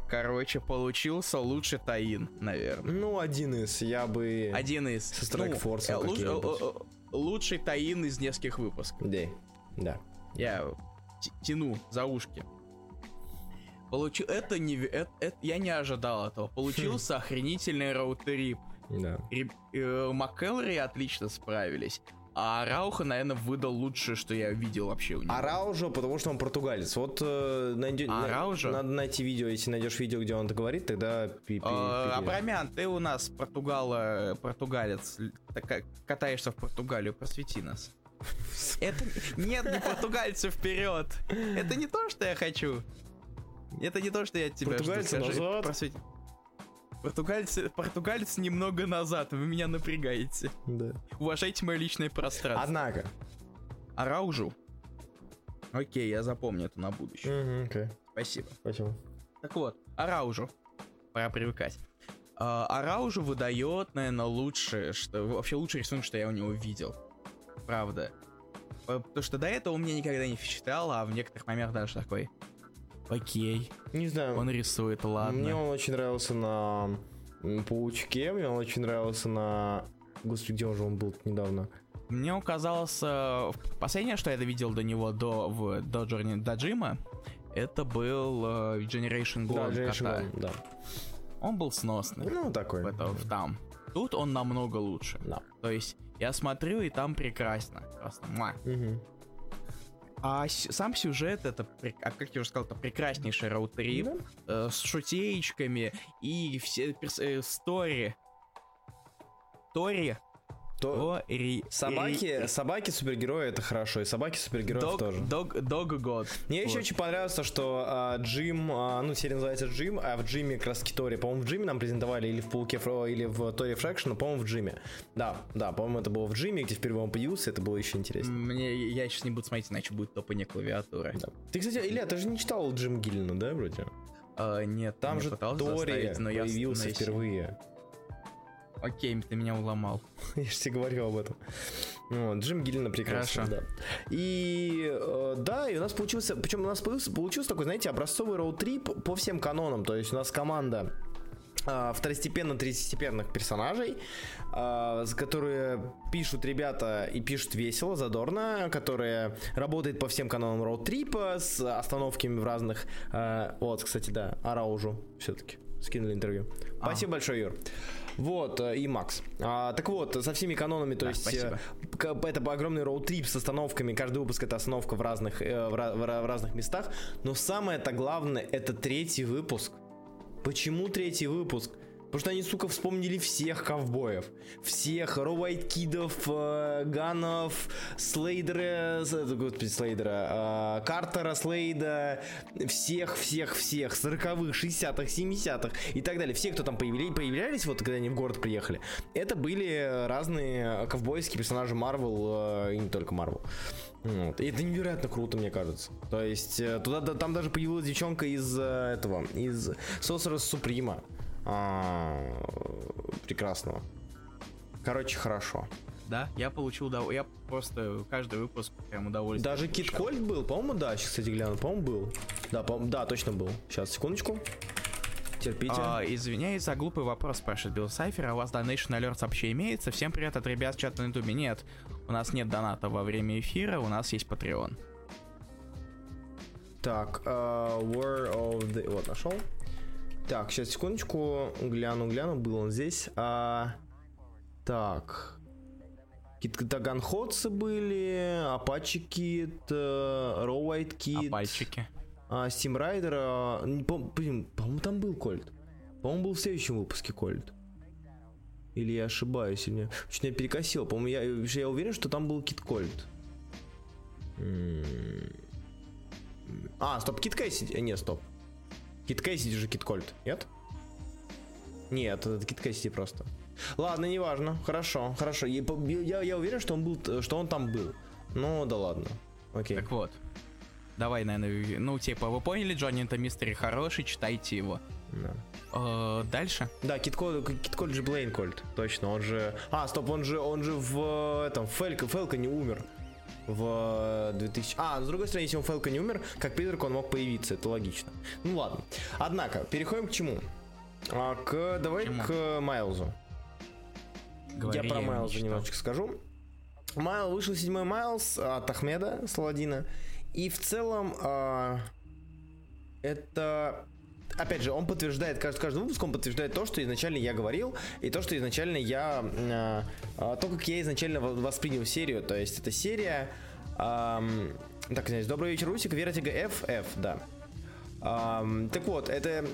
короче, получился лучший Таин, наверное. Ну, один из, я бы... Один из... Со Strike Force э, луч- э, э, лучший Таин из нескольких выпусков. Да, да. Я тяну за ушки. Получил... Это не... это- это- Я не ожидал этого. Получился охренительный роутрип. Да. Ри- э, МакКеллери отлично справились. А Рауха, наверное, выдал лучшее, что я видел вообще у него. Араужо, потому что он португалец. Вот э, найдё- на- Араужо? надо найти видео, если найдешь видео, где он это говорит, тогда пи- пи- Э, пере- Абрамян, ты у нас португала, португалец, так как катаешься в Португалию, просвети нас. Это нет, не португальцы вперед. Это не то, что я хочу. Это не то, что я от тебя Португальцы назад. просвети. Португальцы, португальцы немного назад, вы меня напрягаете. Да. Уважайте мое личное пространство. Однако. Араужу. Окей, я запомню это на будущее. Мгм, окей. Спасибо. Спасибо. Так вот, Араужу. Пора привыкать. А, Араужу выдает, наверное, лучшее, что вообще лучший рисунок, что я у него видел. Правда. П- Потому что до этого он мне никогда не впечатлял, а в некоторых моментах даже такой. Окей, Не знаю. он рисует, ладно. Мне он очень нравился на Паучке, мне он очень нравился на... Господи, где же он был недавно? Мне он казался... Последнее, что я видел до него, до, в, до, Джорни, до Джима, это был э, Generation Да, Gold Generation кота. Gone, да. Он был сносный. Ну, такой. в это- в там. Тут он намного лучше. Да. То есть я смотрю, и там прекрасно. Просто муа. Мгм. А сам сюжет, это, а как я уже сказал, это прекраснейший роутрип Да. э, с шутеечками и все перс- э, стори. Тори. То... Собаки, собаки супергерои это хорошо, и собаки супергероев Дог, тоже. дог, дог год. Мне еще Вот. очень понравилось то, что а, Джим, а, ну, серия называется Джим, а в Джиме как раз Тори. По-моему, в Джиме нам презентовали или в Пауке Фро, или в Тори Фрэкшн, но, по-моему, в Джиме. Да, да, по-моему, это было в Джиме, где впервые он появился, это было еще интереснее. Мне, я сейчас не буду смотреть, иначе будет топание клавиатуры. Да. Ты, кстати, Илья, ты же не читал Джим Гиллина, да, вроде? А, нет, Там я же Тори но я появился остановился. впервые. Окей, ты меня уломал. Я же тебе говорил об этом. Вот, Джим Гиллина прекрасно, да. И э, да, и у нас получился, причем у нас получился, такой, знаете, образцовый роуд-трип по всем канонам. То есть у нас команда а, второстепенно-третьестепенных персонажей, а, с- которые пишут ребята и пишут весело, задорно, которые работают по всем канонам роуд-трипа с остановками в разных... а, вот, кстати, да, Араужу все-таки скинули интервью. А. Спасибо большое, Юр. Вот, э, и Макс. А, так вот, со всеми канонами, то Да, есть спасибо. э, к- это огромный роуд-трип с остановками. Каждый выпуск это остановка в разных, э, в разных местах. Но самое-то главное, это третий выпуск. Почему третий выпуск? Потому что они, сука, вспомнили всех ковбоев. Всех Роуайткидов, э, Ганов, Слейдера, э, господи, Слейдера, э, Картера, Слейда, всех, всех, всех, 40-х, 60-х, 70-х и так далее. Все, кто там появили- появлялись, вот когда они в город приехали, это были разные ковбойские персонажи Марвел, и не только Марвел. Вот. И это невероятно круто, мне кажется. То есть э, туда да- там даже появилась девчонка из э, этого, из Sorceress Supreme. А, прекрасного. Короче, хорошо. Да, я получил удовольствие. Я просто каждый выпуск прям удовольствие. Даже Кит. Кольт был, по-моему, да, сейчас, кстати, гляну, по-моему, был. Да, по да, точно был. Сейчас, секундочку. Терпите. А, извиняюсь за глупый вопрос, спрашивает Билл Сайфер. А у вас Donation Alerts вообще имеется? Всем привет от ребят с чата на ютубе. Нет, у нас нет доната во время эфира, у нас есть Patreon. Так, а, War of the... Вот, нашел. Так, сейчас, секундочку. Гляну, гляну, был он здесь. А, так. Какие-то таганходцы были, Апачи Кит, Роу White А Кит, пальчики? а, Steam Rider, а, не пом- блин, по-моему, там был Кольт. По-моему, был в следующем выпуске Кольт. Или я ошибаюсь, или меня... Чуть меня перекосило. По-моему, я, я уверен, что там был Кит Кольт. М. А, стоп, Кит Кэссиди. Не, стоп. Кит Кэссиди же Кит Кольт, нет? Нет, это Кит Кэссиди просто. Ладно, неважно. Хорошо, хорошо. Я, я, я уверен, что он был, что он там был. Ну, да ладно. Окей. Так вот. Давай, наверное, ну, типа, вы поняли, Джонни это мистери хороший, читайте его. Да. Э, дальше. Да, Кит Кольт, Кит Кольт же Блейн Кольт, точно, он же... А, стоп, он же, он же в э, этом, Фелька, Фелка не умер. В э, 2000... А, с другой стороны, если он Фелка не умер, как призрак он мог появиться, это логично. Ну ладно. Однако, переходим к чему? А, к, давай Чему? к Майлзу. Говори, Я про Майлза немножечко скажу. Майл вышел седьмой Майлз от Ахмеда Саладина. И в целом а, это опять же, он подтверждает, каждый, каждый выпуск он подтверждает то, что изначально я говорил, и то, что изначально я, а, то, как я изначально во- воспринял серию, то есть это серия, ам, так, знаете, добрый вечер, Русик, Вера Тига F, F, да. Ам, так вот, это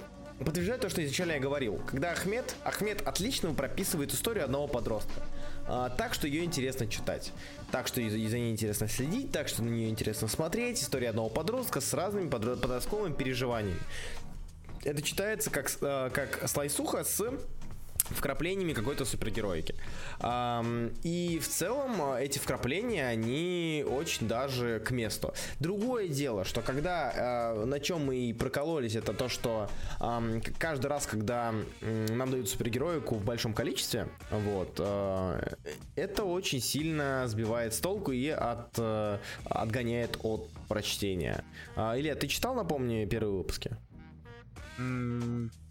подтверждает то, что изначально я говорил. Когда Ахмед, Ахмед отлично прописывает историю одного подростка. А, так, что ее интересно читать. Так, что за ней интересно следить, так, что на нее интересно смотреть. История одного подростка с разными подростковыми переживаниями. Это читается как, э, как слайсуха с вкраплениями какой-то супергероики. И в целом а, эти вкрапления, они очень даже к месту. Другое дело, что когда а, на чем мы и прокололись, это то, что каждый раз, когда нам дают супергероику в большом количестве, вот, а, это очень сильно сбивает с толку и от, отгоняет от прочтения. Илья, ты читал, напомни, первые выпуски?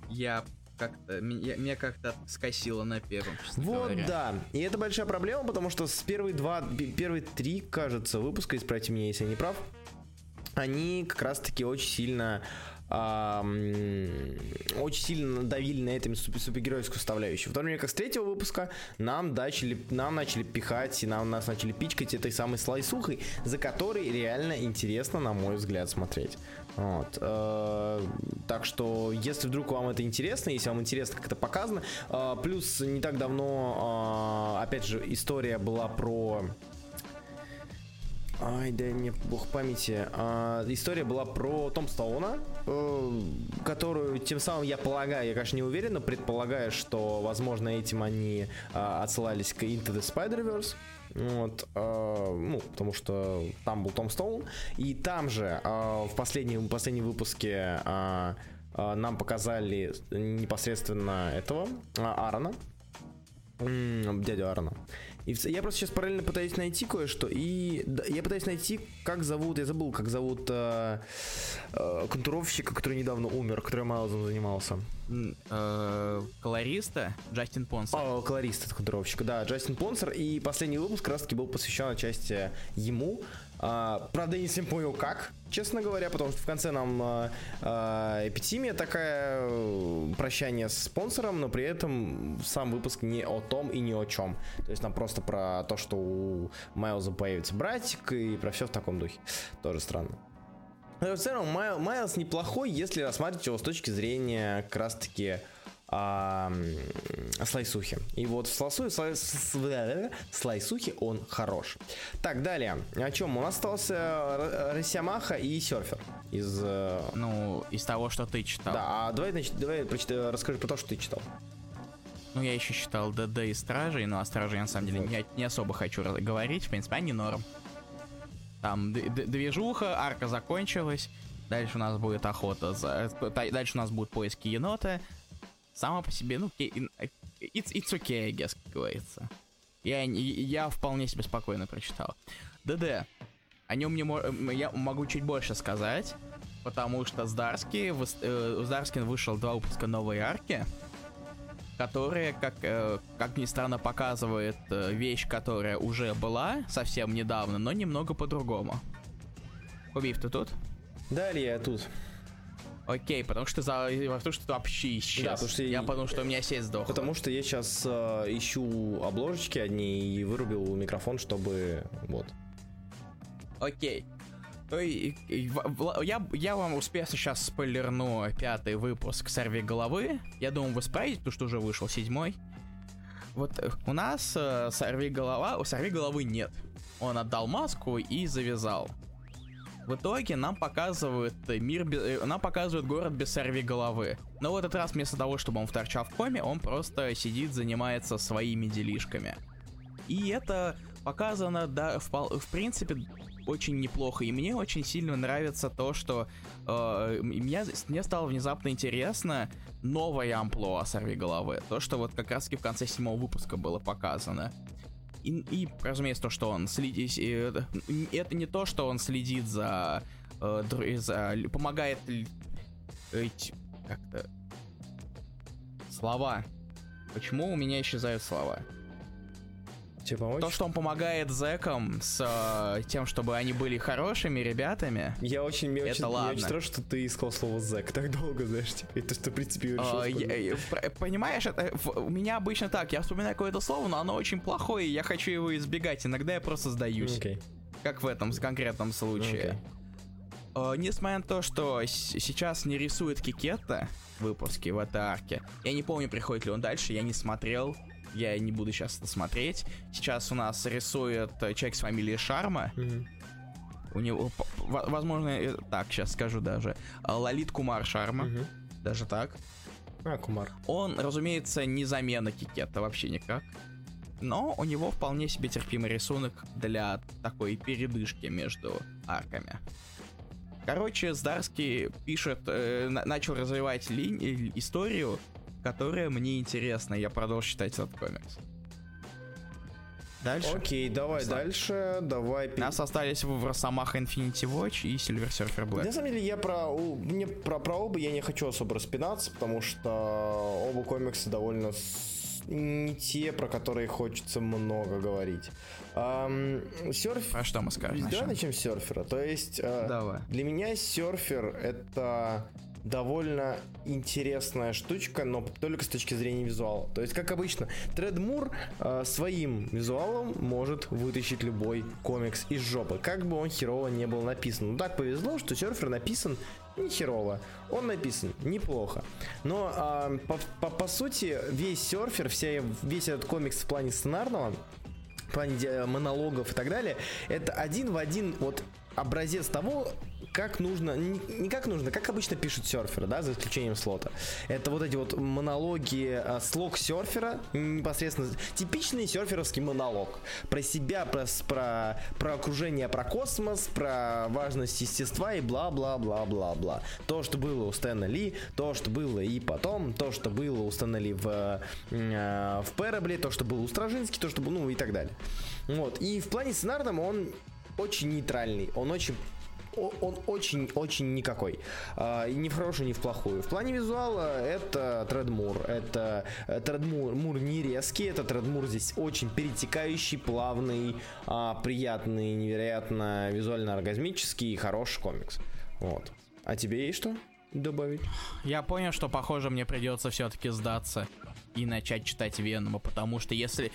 Я как-то меня, меня как-то скосило на первом. Вот говоря. да. И это большая проблема, потому что с первые два, первые три, кажется, выпуска, исправьте меня, если я не прав, они как раз-таки очень сильно очень сильно надавили на этом супергеройскую составляющую. В как с третьего выпуска нам, начали, нам начали пихать и нам, нас начали пичкать этой самой слайсухой, за которой реально интересно, на мой взгляд, смотреть. Вот. Э, так что, если вдруг вам это интересно, если вам интересно, как это показано, э, плюс не так давно, э, опять же, история была про Ай, да мне бог памяти. А, история была про Том Стоуна, э, которую тем самым я полагаю, я, конечно, не уверен, но предполагаю, что, возможно, этим они а, отсылались к Into the Spider-Verse. Вот, э, ну, потому что там был Том Стоун. И там же э, в последнем, последнем выпуске э, э, нам показали непосредственно этого э, Аарона. Дядю Аарона. И я просто сейчас параллельно пытаюсь найти кое-что, и я пытаюсь найти, как зовут, я забыл, как зовут э, э, контуровщика, который недавно умер, который Майлзом занимался. Э, колориста Джастин Понсер. О, колорист это контуровщик, да, Джастин Понсер, и последний выпуск как раз таки был посвящен отчасти ему, а, правда, я не совсем понял, как, честно говоря, потому что в конце нам а, а, эпитимия такая, э, прощание с спонсором, но при этом сам выпуск не о том и не о чем. То есть нам просто про то, что у Майлза появится братик и про все в таком духе. Тоже странно. Но в целом Майл, Майлз неплохой, если рассматривать его с точки зрения как раз-таки а, слайсухи. И вот в слайсу, слай, слайсухе он хорош. Так, далее. О чем? У нас остался Росямаха и Серфер. Из... Э, ну, из того, что ты читал. Да, а давай, значит, давай прочитай, расскажи про то, что ты читал. Ну, я еще читал ДД и Стражей, но о Страже я на самом деле вот. не, не особо хочу говорить. В принципе, они норм. Там движуха, арка закончилась. Дальше у нас будет охота за... Дальше у нас будут поиски енота сама по себе, ну, it's, it's okay, I guess, как говорится. Я, я вполне себе спокойно прочитал. ДД. О нем мне, я могу чуть больше сказать, потому что с Дарски, э, с Дарскин вышел два выпуска новой арки, которые, как, э, как ни странно, показывает э, вещь, которая уже была совсем недавно, но немного по-другому. Хубив, ты тут? Далее я тут. Окей, потому что за потому что ты вообще исчез. Да, потому что я, я подумал, что у меня сеть сдохла. Потому что я сейчас э, ищу обложечки одни и вырубил микрофон, чтобы вот. Окей. Я, я вам успешно сейчас спойлерну пятый выпуск «Сорви головы». Я думаю, вы справитесь, потому что уже вышел седьмой. Вот э, у нас э, «Сорви голова», у «Сорви головы» нет. Он отдал маску и завязал. В итоге нам показывают мир, э, нам показывают город без сорви головы. Но в этот раз вместо того, чтобы он вторчал в коме, он просто сидит, занимается своими делишками. И это показано, да, в, в принципе, очень неплохо. И мне очень сильно нравится то, что э, меня, мне стало внезапно интересно новое амплуа сорви головы. То, что вот как раз таки в конце седьмого выпуска было показано. И, и разумеется, то, что он следит... Это не то, что он следит за... Э, за помогает... Как-то... Слова. Почему у меня исчезают слова? Тебе помочь? То, что он помогает зэкам с э, тем, чтобы они были хорошими ребятами. Я очень, мне это очень, ладно. Я очень рад, что ты искал слово зэк так долго, знаешь, теперь. То, что, в принципе, решил. Uh, я, я, понимаешь, это, у меня обычно так. Я вспоминаю какое-то слово, но оно очень плохое, и я хочу его избегать. Иногда я просто сдаюсь. Okay. Как в этом конкретном случае. Okay. Э, несмотря на то, что сейчас не рисует Кикетта выпуски в этой арке, я не помню, приходит ли он дальше, я не смотрел, я не буду сейчас это смотреть. Сейчас у нас рисует э, человек с фамилией Шарма. Mm-hmm. У него, возможно, э, так, сейчас скажу даже, Лалит Кумар Шарма. Mm-hmm. Даже так. А, Кумар. Он, разумеется, не замена Кикета вообще никак. Но у него вполне себе терпимый рисунок для такой передышки между арками. Короче, Здарский пишет, э, начал развивать ли, историю, которая мне интересна. Я продолжу читать этот комикс. Дальше. Окей, давай Слав. дальше. Давай. Нас остались в Росомаха Infinity Watch и Silver Surfer Black. На самом деле, я про, мне про, про оба я не хочу особо распинаться, потому что оба комикса довольно не те, про которые хочется много говорить. Эм, серф... А что мы скажем? Давай начнем с серфера. То есть, э, Давай. для меня серфер это довольно интересная штучка, но только с точки зрения визуала. То есть, как обычно, Тредмур э, своим визуалом может вытащить любой комикс из жопы, как бы он херово не был написан. Ну так повезло, что серфер написан не херово. Он написан неплохо. Но э, по, по, по сути, весь серфер, вся, весь этот комикс в плане сценарного, в плане э, монологов и так далее, это один в один вот образец того, как нужно, не, как нужно, как обычно пишут серферы, да, за исключением слота. Это вот эти вот монологи, а, слог серфера, непосредственно типичный серферовский монолог. Про себя, про, про, про окружение, про космос, про важность естества и бла-бла-бла-бла-бла. То, что было у Стэна Ли, то, что было и потом, то, что было у Стэна Ли в, э, в Перебле, то, что было у Стражински, то, что было, ну и так далее. Вот. И в плане сценарном он очень нейтральный, он очень он очень-очень никакой. А, ни в хорошую, ни в плохую. В плане визуала это Тредмур. Это э, Тредмур Мур не резкий, это Тредмур здесь очень перетекающий, плавный, а, приятный, невероятно визуально оргазмический и хороший комикс. Вот. А тебе есть что добавить? Я понял, что, похоже, мне придется все-таки сдаться и начать читать Венома, потому что если,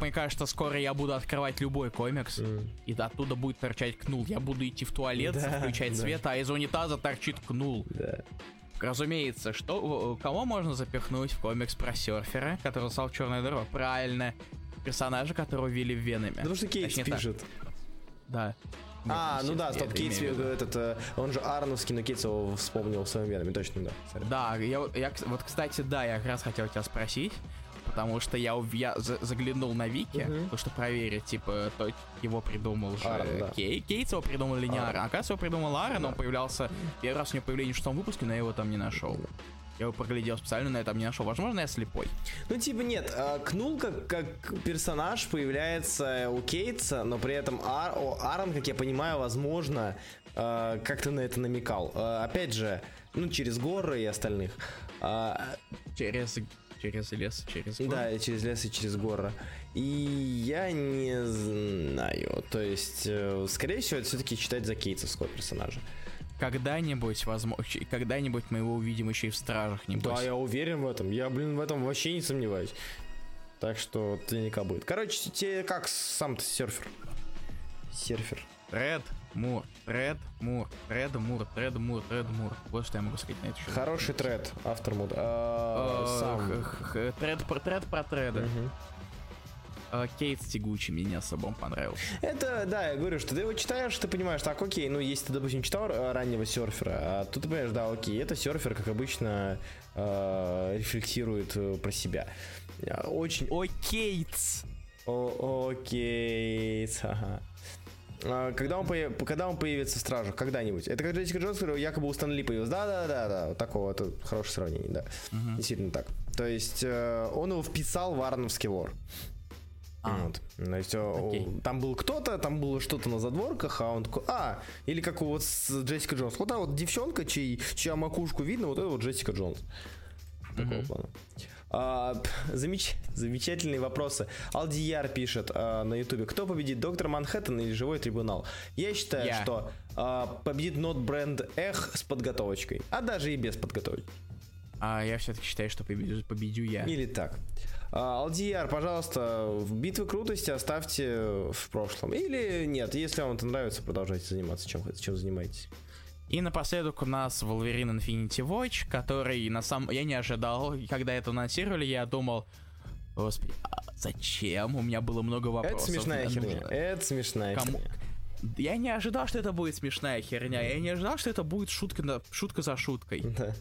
мне кажется, скоро я буду открывать любой комикс, mm. и оттуда будет торчать кнул. Я буду идти в туалет, да, включать да. свет, а из унитаза торчит кнул. Да. Разумеется, что кого можно запихнуть в комикс про серфера, который стал черной дырой? Правильно, персонажа, которого ввели в Веноме. Потому что Кейт пишет. Так. Да. Нет, а, ну да, стоп, Кейтс, этот, э, он же Арновский, но Кейтс его вспомнил в своем веноме, точно, да. Sorry. Да, я, я, вот, кстати, да, я как раз хотел тебя спросить, потому что я, я заглянул на Вики, uh-huh. то что проверить, типа, то его придумал же Аарон, да. Кей, Кейтс его придумал или не Аарон. Аарон. Оказывается, его придумал Аарон, да. он появлялся первый раз у него появление в шестом выпуске, но я его там не нашел. Я его проглядел специально, на этом не нашел. Возможно, я слепой. Ну, типа, нет, а, Кнул как, как персонаж появляется у Кейтса, но при этом Ар, о, Аарон, как я понимаю, возможно, а, как-то на это намекал. А, опять же, ну, через горы и остальных. Через через лес, через горы. Да, через лес и через горы. И я не знаю. То есть, э, скорее всего, это все-таки читать за кейтсовского персонажа когда-нибудь, возможно, когда-нибудь мы его увидим еще и в стражах, не Да, я уверен в этом. Я, блин, в этом вообще не сомневаюсь. Так что наверняка будет. Короче, тебе как сам-то серфер? Серфер. Ред Мур, Ред Мур, Ред Мур, Ред Мур, Ред Мур. Вот что я могу сказать на это. Хороший тред, автор муд. Тред про тред про треды. А, Кейт тягучий мне не особо понравился. Это, да, я говорю, что ты его читаешь, ты понимаешь, так, окей, ну, если ты, допустим, читал раннего серфера, а тут ты понимаешь, да, окей, это серфер, как обычно, э, рефлексирует про себя. Очень... О, Кейтс! О, окей, ага. А, когда он, появ... когда он появится в Стражах? Когда-нибудь? Это как Джессика Джонс, якобы у Стэнли появился. Да-да-да, да, такого, это хорошее сравнение, да. Uh-huh. Действительно так. То есть э, он его вписал в Арновский лор. А. Вот. То есть Окей. там был кто-то, там было что-то на задворках, а он такой, а, или как у вот с Джессика Джонс. Вот та вот девчонка, чей, чья макушку видно, вот это вот Джессика Джонс. Такого mm-hmm. плана. А, замеч... Замечательные вопросы. Алдияр пишет а, на ютубе, кто победит, Доктор Манхэттен или Живой Трибунал? Я считаю, yeah. что а, победит Not Brand Эх с подготовочкой, а даже и без подготовки. А я все-таки считаю, что победю, победю я. Или так. Алдияр, пожалуйста, в битвы крутости оставьте в прошлом. Или нет, если вам это нравится, продолжайте заниматься чем, чем занимаетесь. И напоследок у нас Wolverine Infinity Watch, который на самом... Я не ожидал, когда это анонсировали, я думал, господи, а зачем? У меня было много вопросов. Это смешная херня, это смешная Кому... херня. Я не ожидал, что это будет смешная херня. Я не ожидал, что это будет шутка, на... шутка за шуткой. Да.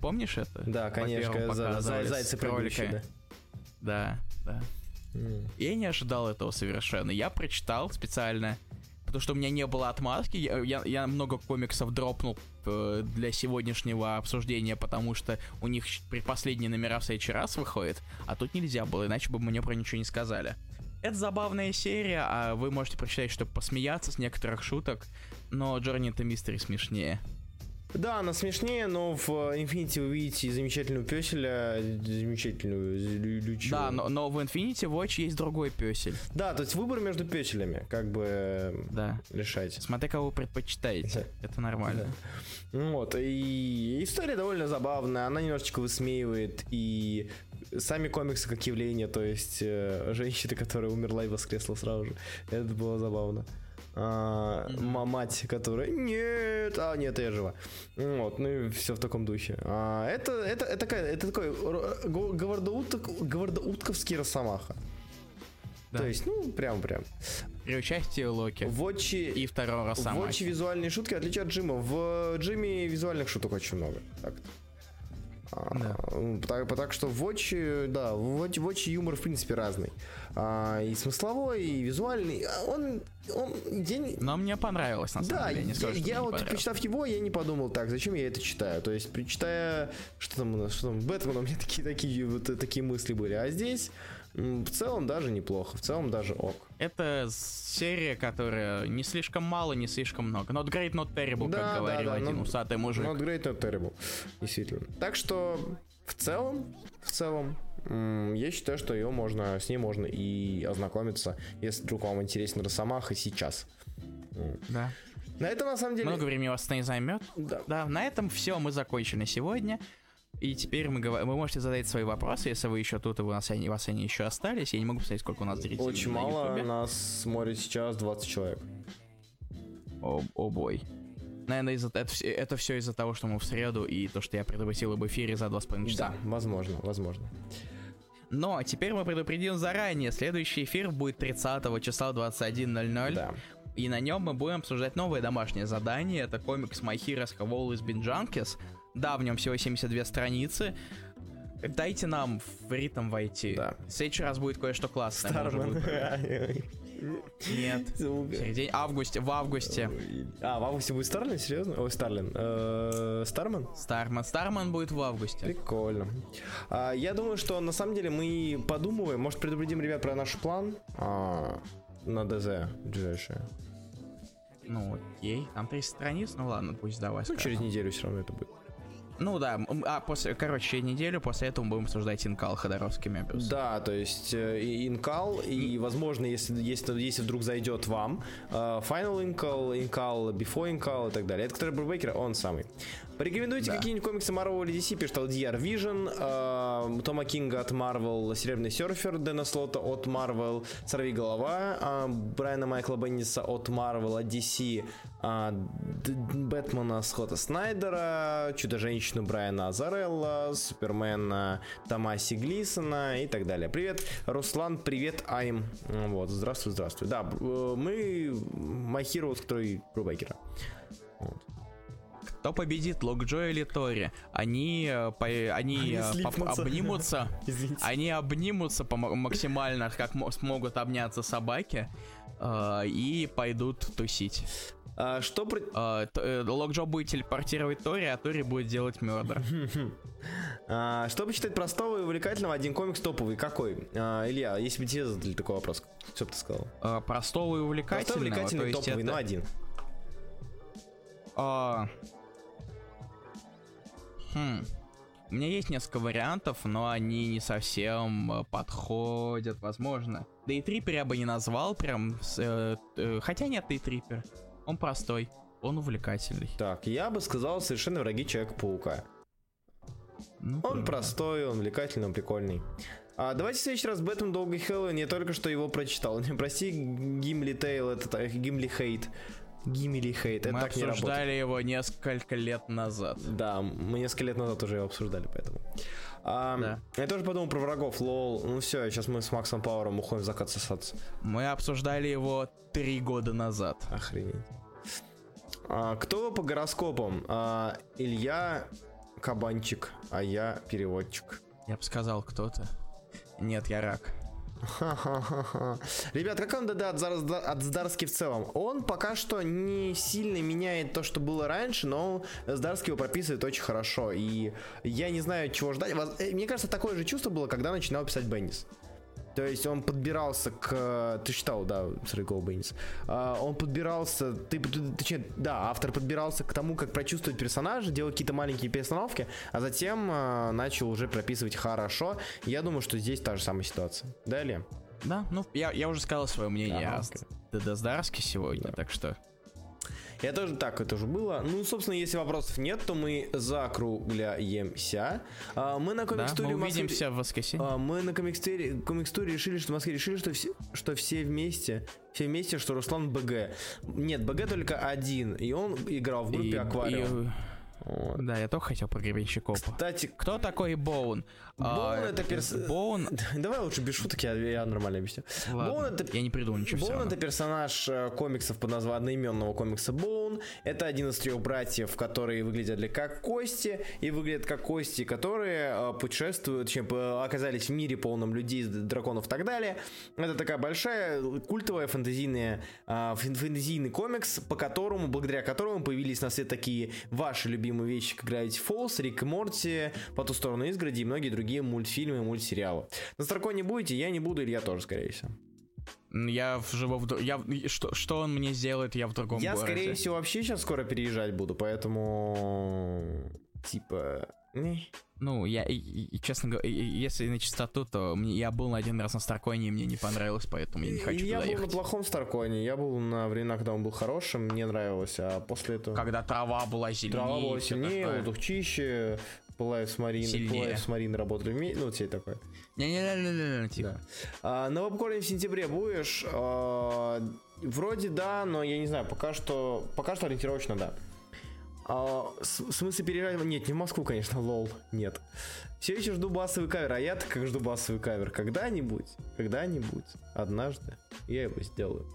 Помнишь это? Да, конечно, за, за, зайцы кролика. Да, да. Mm. Я не ожидал этого совершенно. Я прочитал специально, потому что у меня не было отмазки. Я, я, я много комиксов дропнул э, для сегодняшнего обсуждения, потому что у них при последние номера в следующий раз выходит, а тут нельзя было, иначе бы мне про ничего не сказали. Это забавная серия, а вы можете прочитать, чтобы посмеяться с некоторых шуток, но Journey to Mystery смешнее. Да, она смешнее, но в Infinity вы видите замечательного песеля, замечательную лючу. Да, но, но в Infinity Watch есть другой песель. Да, то есть выбор между песелями, как бы да. решать. Смотри, кого вы предпочитаете. Это нормально. Да. Вот, и история довольно забавная, она немножечко высмеивает и сами комиксы как явление, то есть э, женщина, которая умерла и воскресла сразу же. Это было забавно а, мать, которая нет, а нет, я жива. Вот, ну и все в таком духе. А, это, это, это, такая, это такой гвардоутковский росомаха. Да. То есть, ну, прям-прям. При участии Локи. Вотчи... И второго Росомахи. Вотчи визуальные шутки отличают Джима. В Джиме визуальных шуток очень много. Так. Да. Так, так что в Watch, да, в Watch, Watch юмор в принципе разный. А, и смысловой, и визуальный. А он, он день... Но мне понравилось, на самом да, деле. Не скажу, я, я вот, прочитав его, я не подумал так, зачем я это читаю. То есть, прочитая, что там, что там, Бэтмен, у меня такие, такие, вот, такие мысли были. А здесь в целом даже неплохо, в целом даже ок. Это серия, которая не слишком мало, не слишком много. Not great, not terrible, да, как говорил да, да, один not, усатый мужик. Not great, not terrible, действительно. Так что в целом, в целом, я считаю, что ее можно, с ней можно и ознакомиться, если вдруг вам интересен Росомаха сейчас. Да. На этом на самом деле... Много времени вас не займет. Да. да. На этом все, мы закончили сегодня. И теперь мы говорим, вы можете задать свои вопросы, если вы еще тут, и у вас они, вас они еще остались. Я не могу посмотреть, сколько у нас зрителей. Очень мало, YouTube. нас смотрит сейчас 20 человек. О, о бой. Наверное, из это, это все из-за того, что мы в среду, и то, что я предупредил об эфире за 2,5 часа. Да, возможно, возможно. Но теперь мы предупредим заранее. Следующий эфир будет 30 числа 21.00. Да. И на нем мы будем обсуждать новое домашнее задание. Это комикс My Heroes Have Always Been Junkies. Да, в нем всего 72 страницы. Дайте нам в ритм войти. Да. В следующий раз будет кое-что классное. Старман. Нет. В середине августе, в августе. А, в августе будет Старлин, серьезно? Ой, Старлин. Э, Старман? Старман. Старман будет в августе. Прикольно. А, я думаю, что на самом деле мы подумываем, может предупредим ребят про наш план а, на ДЗ ближайшее. Ну, окей. Там 30 страниц, ну ладно, пусть давай. Ну, через неделю все равно это будет. Ну да, а после, короче, неделю после этого мы будем обсуждать Инкал Ходоровский Мебиус. Да, то есть э, Инкал, и, возможно, если, если, если вдруг зайдет вам, э, Final Инкал, Инкал, Before Инкал и так далее. Это который Брубейкер, он самый. Порекомендуйте да. какие-нибудь комиксы Marvel или DC, пишет LDR Vision, э, Тома Кинга от Marvel, Серебряный серфер, Дэна Слота от Marvel, Сорви голова, э, Брайана Майкла Бенниса от Marvel, от DC, э, Бэтмена Скотта Снайдера, Чудо-женщину Брайана Азарелла, Супермена Томаси Глисона и так далее. Привет, Руслан, привет, Айм. Вот, здравствуй, здравствуй. Да, э, мы Heroes, который Брубейкера. Вот. Кто победит, Локджо или Тори? Они, э, по, они, они по, обнимутся, они обнимутся по максимально, как смогут обняться собаки, э, и пойдут тусить. А, что про... А, э, Локджо будет телепортировать Тори, а Тори будет делать Мёрдер. а, что почитать простого и увлекательного, один комикс топовый, какой? А, Илья, если бы тебе задали такой вопрос, что бы ты сказал? А, простого и увлекательного? Простой, увлекательный, топовый, это... но один. А, Хм. У меня есть несколько вариантов, но они не совсем э, подходят, возможно. Да и трипер я бы не назвал прям... Э, э, хотя нет, и трипер. Он простой, он увлекательный. Так, я бы сказал совершенно враги Человека-паука. Ну, он тоже, простой, он увлекательный, он прикольный. А, давайте в следующий раз Бэтмен Долгий Хэллоуин. Я только что его прочитал. Прости, Гимли Тейл, это Гимли Хейт. Гиммели хейт. Это Мы так не обсуждали его несколько лет назад. Да, мы несколько лет назад уже его обсуждали, поэтому. А, Да. Я тоже подумал про врагов, лол. Ну все, сейчас мы с Максом Пауэром уходим в закат сосаться. Мы обсуждали его три года назад. Охренеть. А, кто по гороскопам? А, Илья кабанчик, а я переводчик. Я бы сказал кто-то. Нет, я рак. Ребят, как он ДД от, Здарски в целом? Он пока что не сильно меняет то, что было раньше, но Здарский его прописывает очень хорошо. И я не знаю, чего ждать. Э, Мне кажется, такое же чувство было, когда начинал писать Беннис. То есть он подбирался к... Ты читал, да, Срыкова Беннис. А, он подбирался... Ты, точнее, да, автор подбирался к тому, как прочувствовать персонажа, делал какие-то маленькие перестановки, а затем а, начал уже прописывать хорошо. Я думаю, что здесь та же самая ситуация. Далее. Да, ну, я, я уже сказал свое мнение Ага, о окей. ДД Здарске сегодня, так что... Я тоже так, это уже было. Ну, собственно, если вопросов нет, то мы закругляемся. А, мы на Да, комикстуре мы в Москве- увидимся в воскресенье. А, Мы на комикстуре, комикстуре решили, что в Москве решили, что все, что все вместе, все вместе, что Руслан БГ. Нет, БГ только один, и он играл в группе И- Аквариум. и- Вот. Да, я только хотел про Гребенщикова. Кстати, Кто такой Боун? Боун это перс- Боун... давай лучше без шуток, я, я нормально объясню. Ладно, Боун это я не придумал ничего Боун равно. это персонаж э, комиксов под названием одноименного комикса Боун. Это один из трех братьев, которые выглядят как кости и выглядят как кости, которые э, путешествуют, чем оказались в мире полном людей, драконов и так далее. Это такая большая культовая фэнтезийная, э, фэн- фэнтезийный комикс, по которому, благодаря которому появились на свет такие ваши любимые вещи, как Gravity Falls, Рик и Морти, По ту сторону изгороди и многие другие мультфильмы и мультсериалы. На Старконе будете, я не буду, Илья тоже, скорее всего. Я живу в... Я... Что, что он мне сделает, я в другом Я, городе. скорее всего, вообще сейчас скоро переезжать буду, поэтому... Типа... не. Ну, я, и, и- честно говоря, если на чистоту, то мне, я был один раз на Старконе, и мне не понравилось, поэтому я не хочу я туда был на плохом Старконе, я был на времена, когда он был хорошим, мне нравилось, а после этого... Когда трава была сильнее. Трава была сильнее, воздух чище, Пылаев с Мариной. Пылаев с Мариной работали вместе, ну, все такое. Не-не-не-не-не, тихо. А, на вебкоре в сентябре будешь? А, вроде да, но я не знаю, пока что, пока что ориентировочно да. А, в смысле переезжать? Нет, не в Москву, конечно, лол, нет. Все еще жду басовый кавер, а я как жду басовый кавер? Когда-нибудь, когда-нибудь, однажды я его сделаю.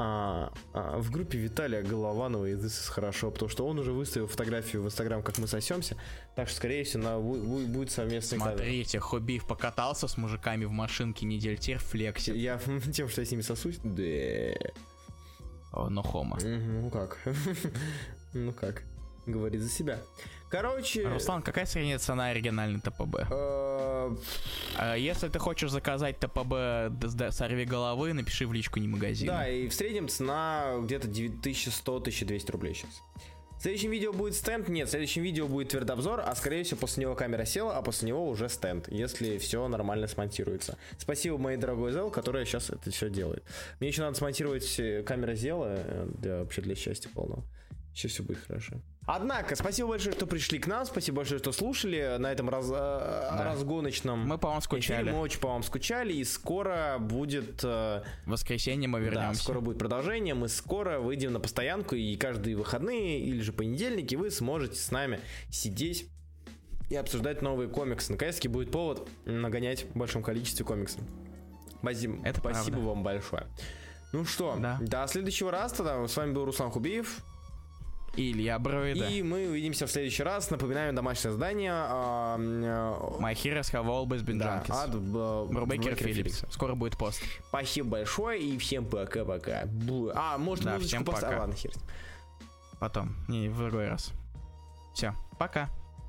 А, а, в группе Виталия Голованова и This is хорошо, потому что он уже выставил фотографию в Инстаграм, как мы сосемся, так что, скорее всего, на, бу- бу- будет совместный кавер. Смотрите, Хубиев покатался с мужиками в машинке недель, теперь флексит. Я тем, что я с ними сосусь? Да. Но хома. Мгм, Ну как? Ну как? Говорит за себя. Короче... Руслан, какая средняя цена оригинальной ТПБ? э, А Если ты хочешь заказать ТПБ сорви головы, напиши в личку не магазин. Да, и в среднем цена где-то 9100-1200 рублей сейчас. В следующем видео будет стенд? Нет, в следующем видео будет твердобзор, а скорее всего после него камера села, а после него уже стенд, если все нормально смонтируется. Спасибо моей дорогой Зел, которая сейчас это все делает. Мне еще надо смонтировать э, камера Зела э, для, вообще для счастья полного. Сейчас все будет хорошо. Однако, спасибо большое, что пришли к нам, спасибо большое, что слушали на этом раз- э, разгоночном Мы по вам эфире. скучали. Мы очень по вам скучали, и скоро будет... э, В воскресенье мы да, вернемся. скоро будет продолжение. Мы скоро выйдем на постоянку, и каждые выходные или же понедельники вы сможете с нами сидеть и обсуждать новые комиксы. Наконец-таки будет повод нагонять в большом количестве комиксов. Спасибо, Это спасибо правда. вам большое. Ну что, Да. до следующего раза тогда. С вами был Руслан Хубиев. И Илья Бровида. И мы увидимся в следующий раз. Напоминаем домашнее задание. My Heroes Have Always Been да, Junkies. от Брубекер Филлипс. Скоро будет пост. Спасибо большое и всем пока-пока. А, может, Да, всем пока. Ладно, хер. Потом. Не, в другой раз. Все. Пока.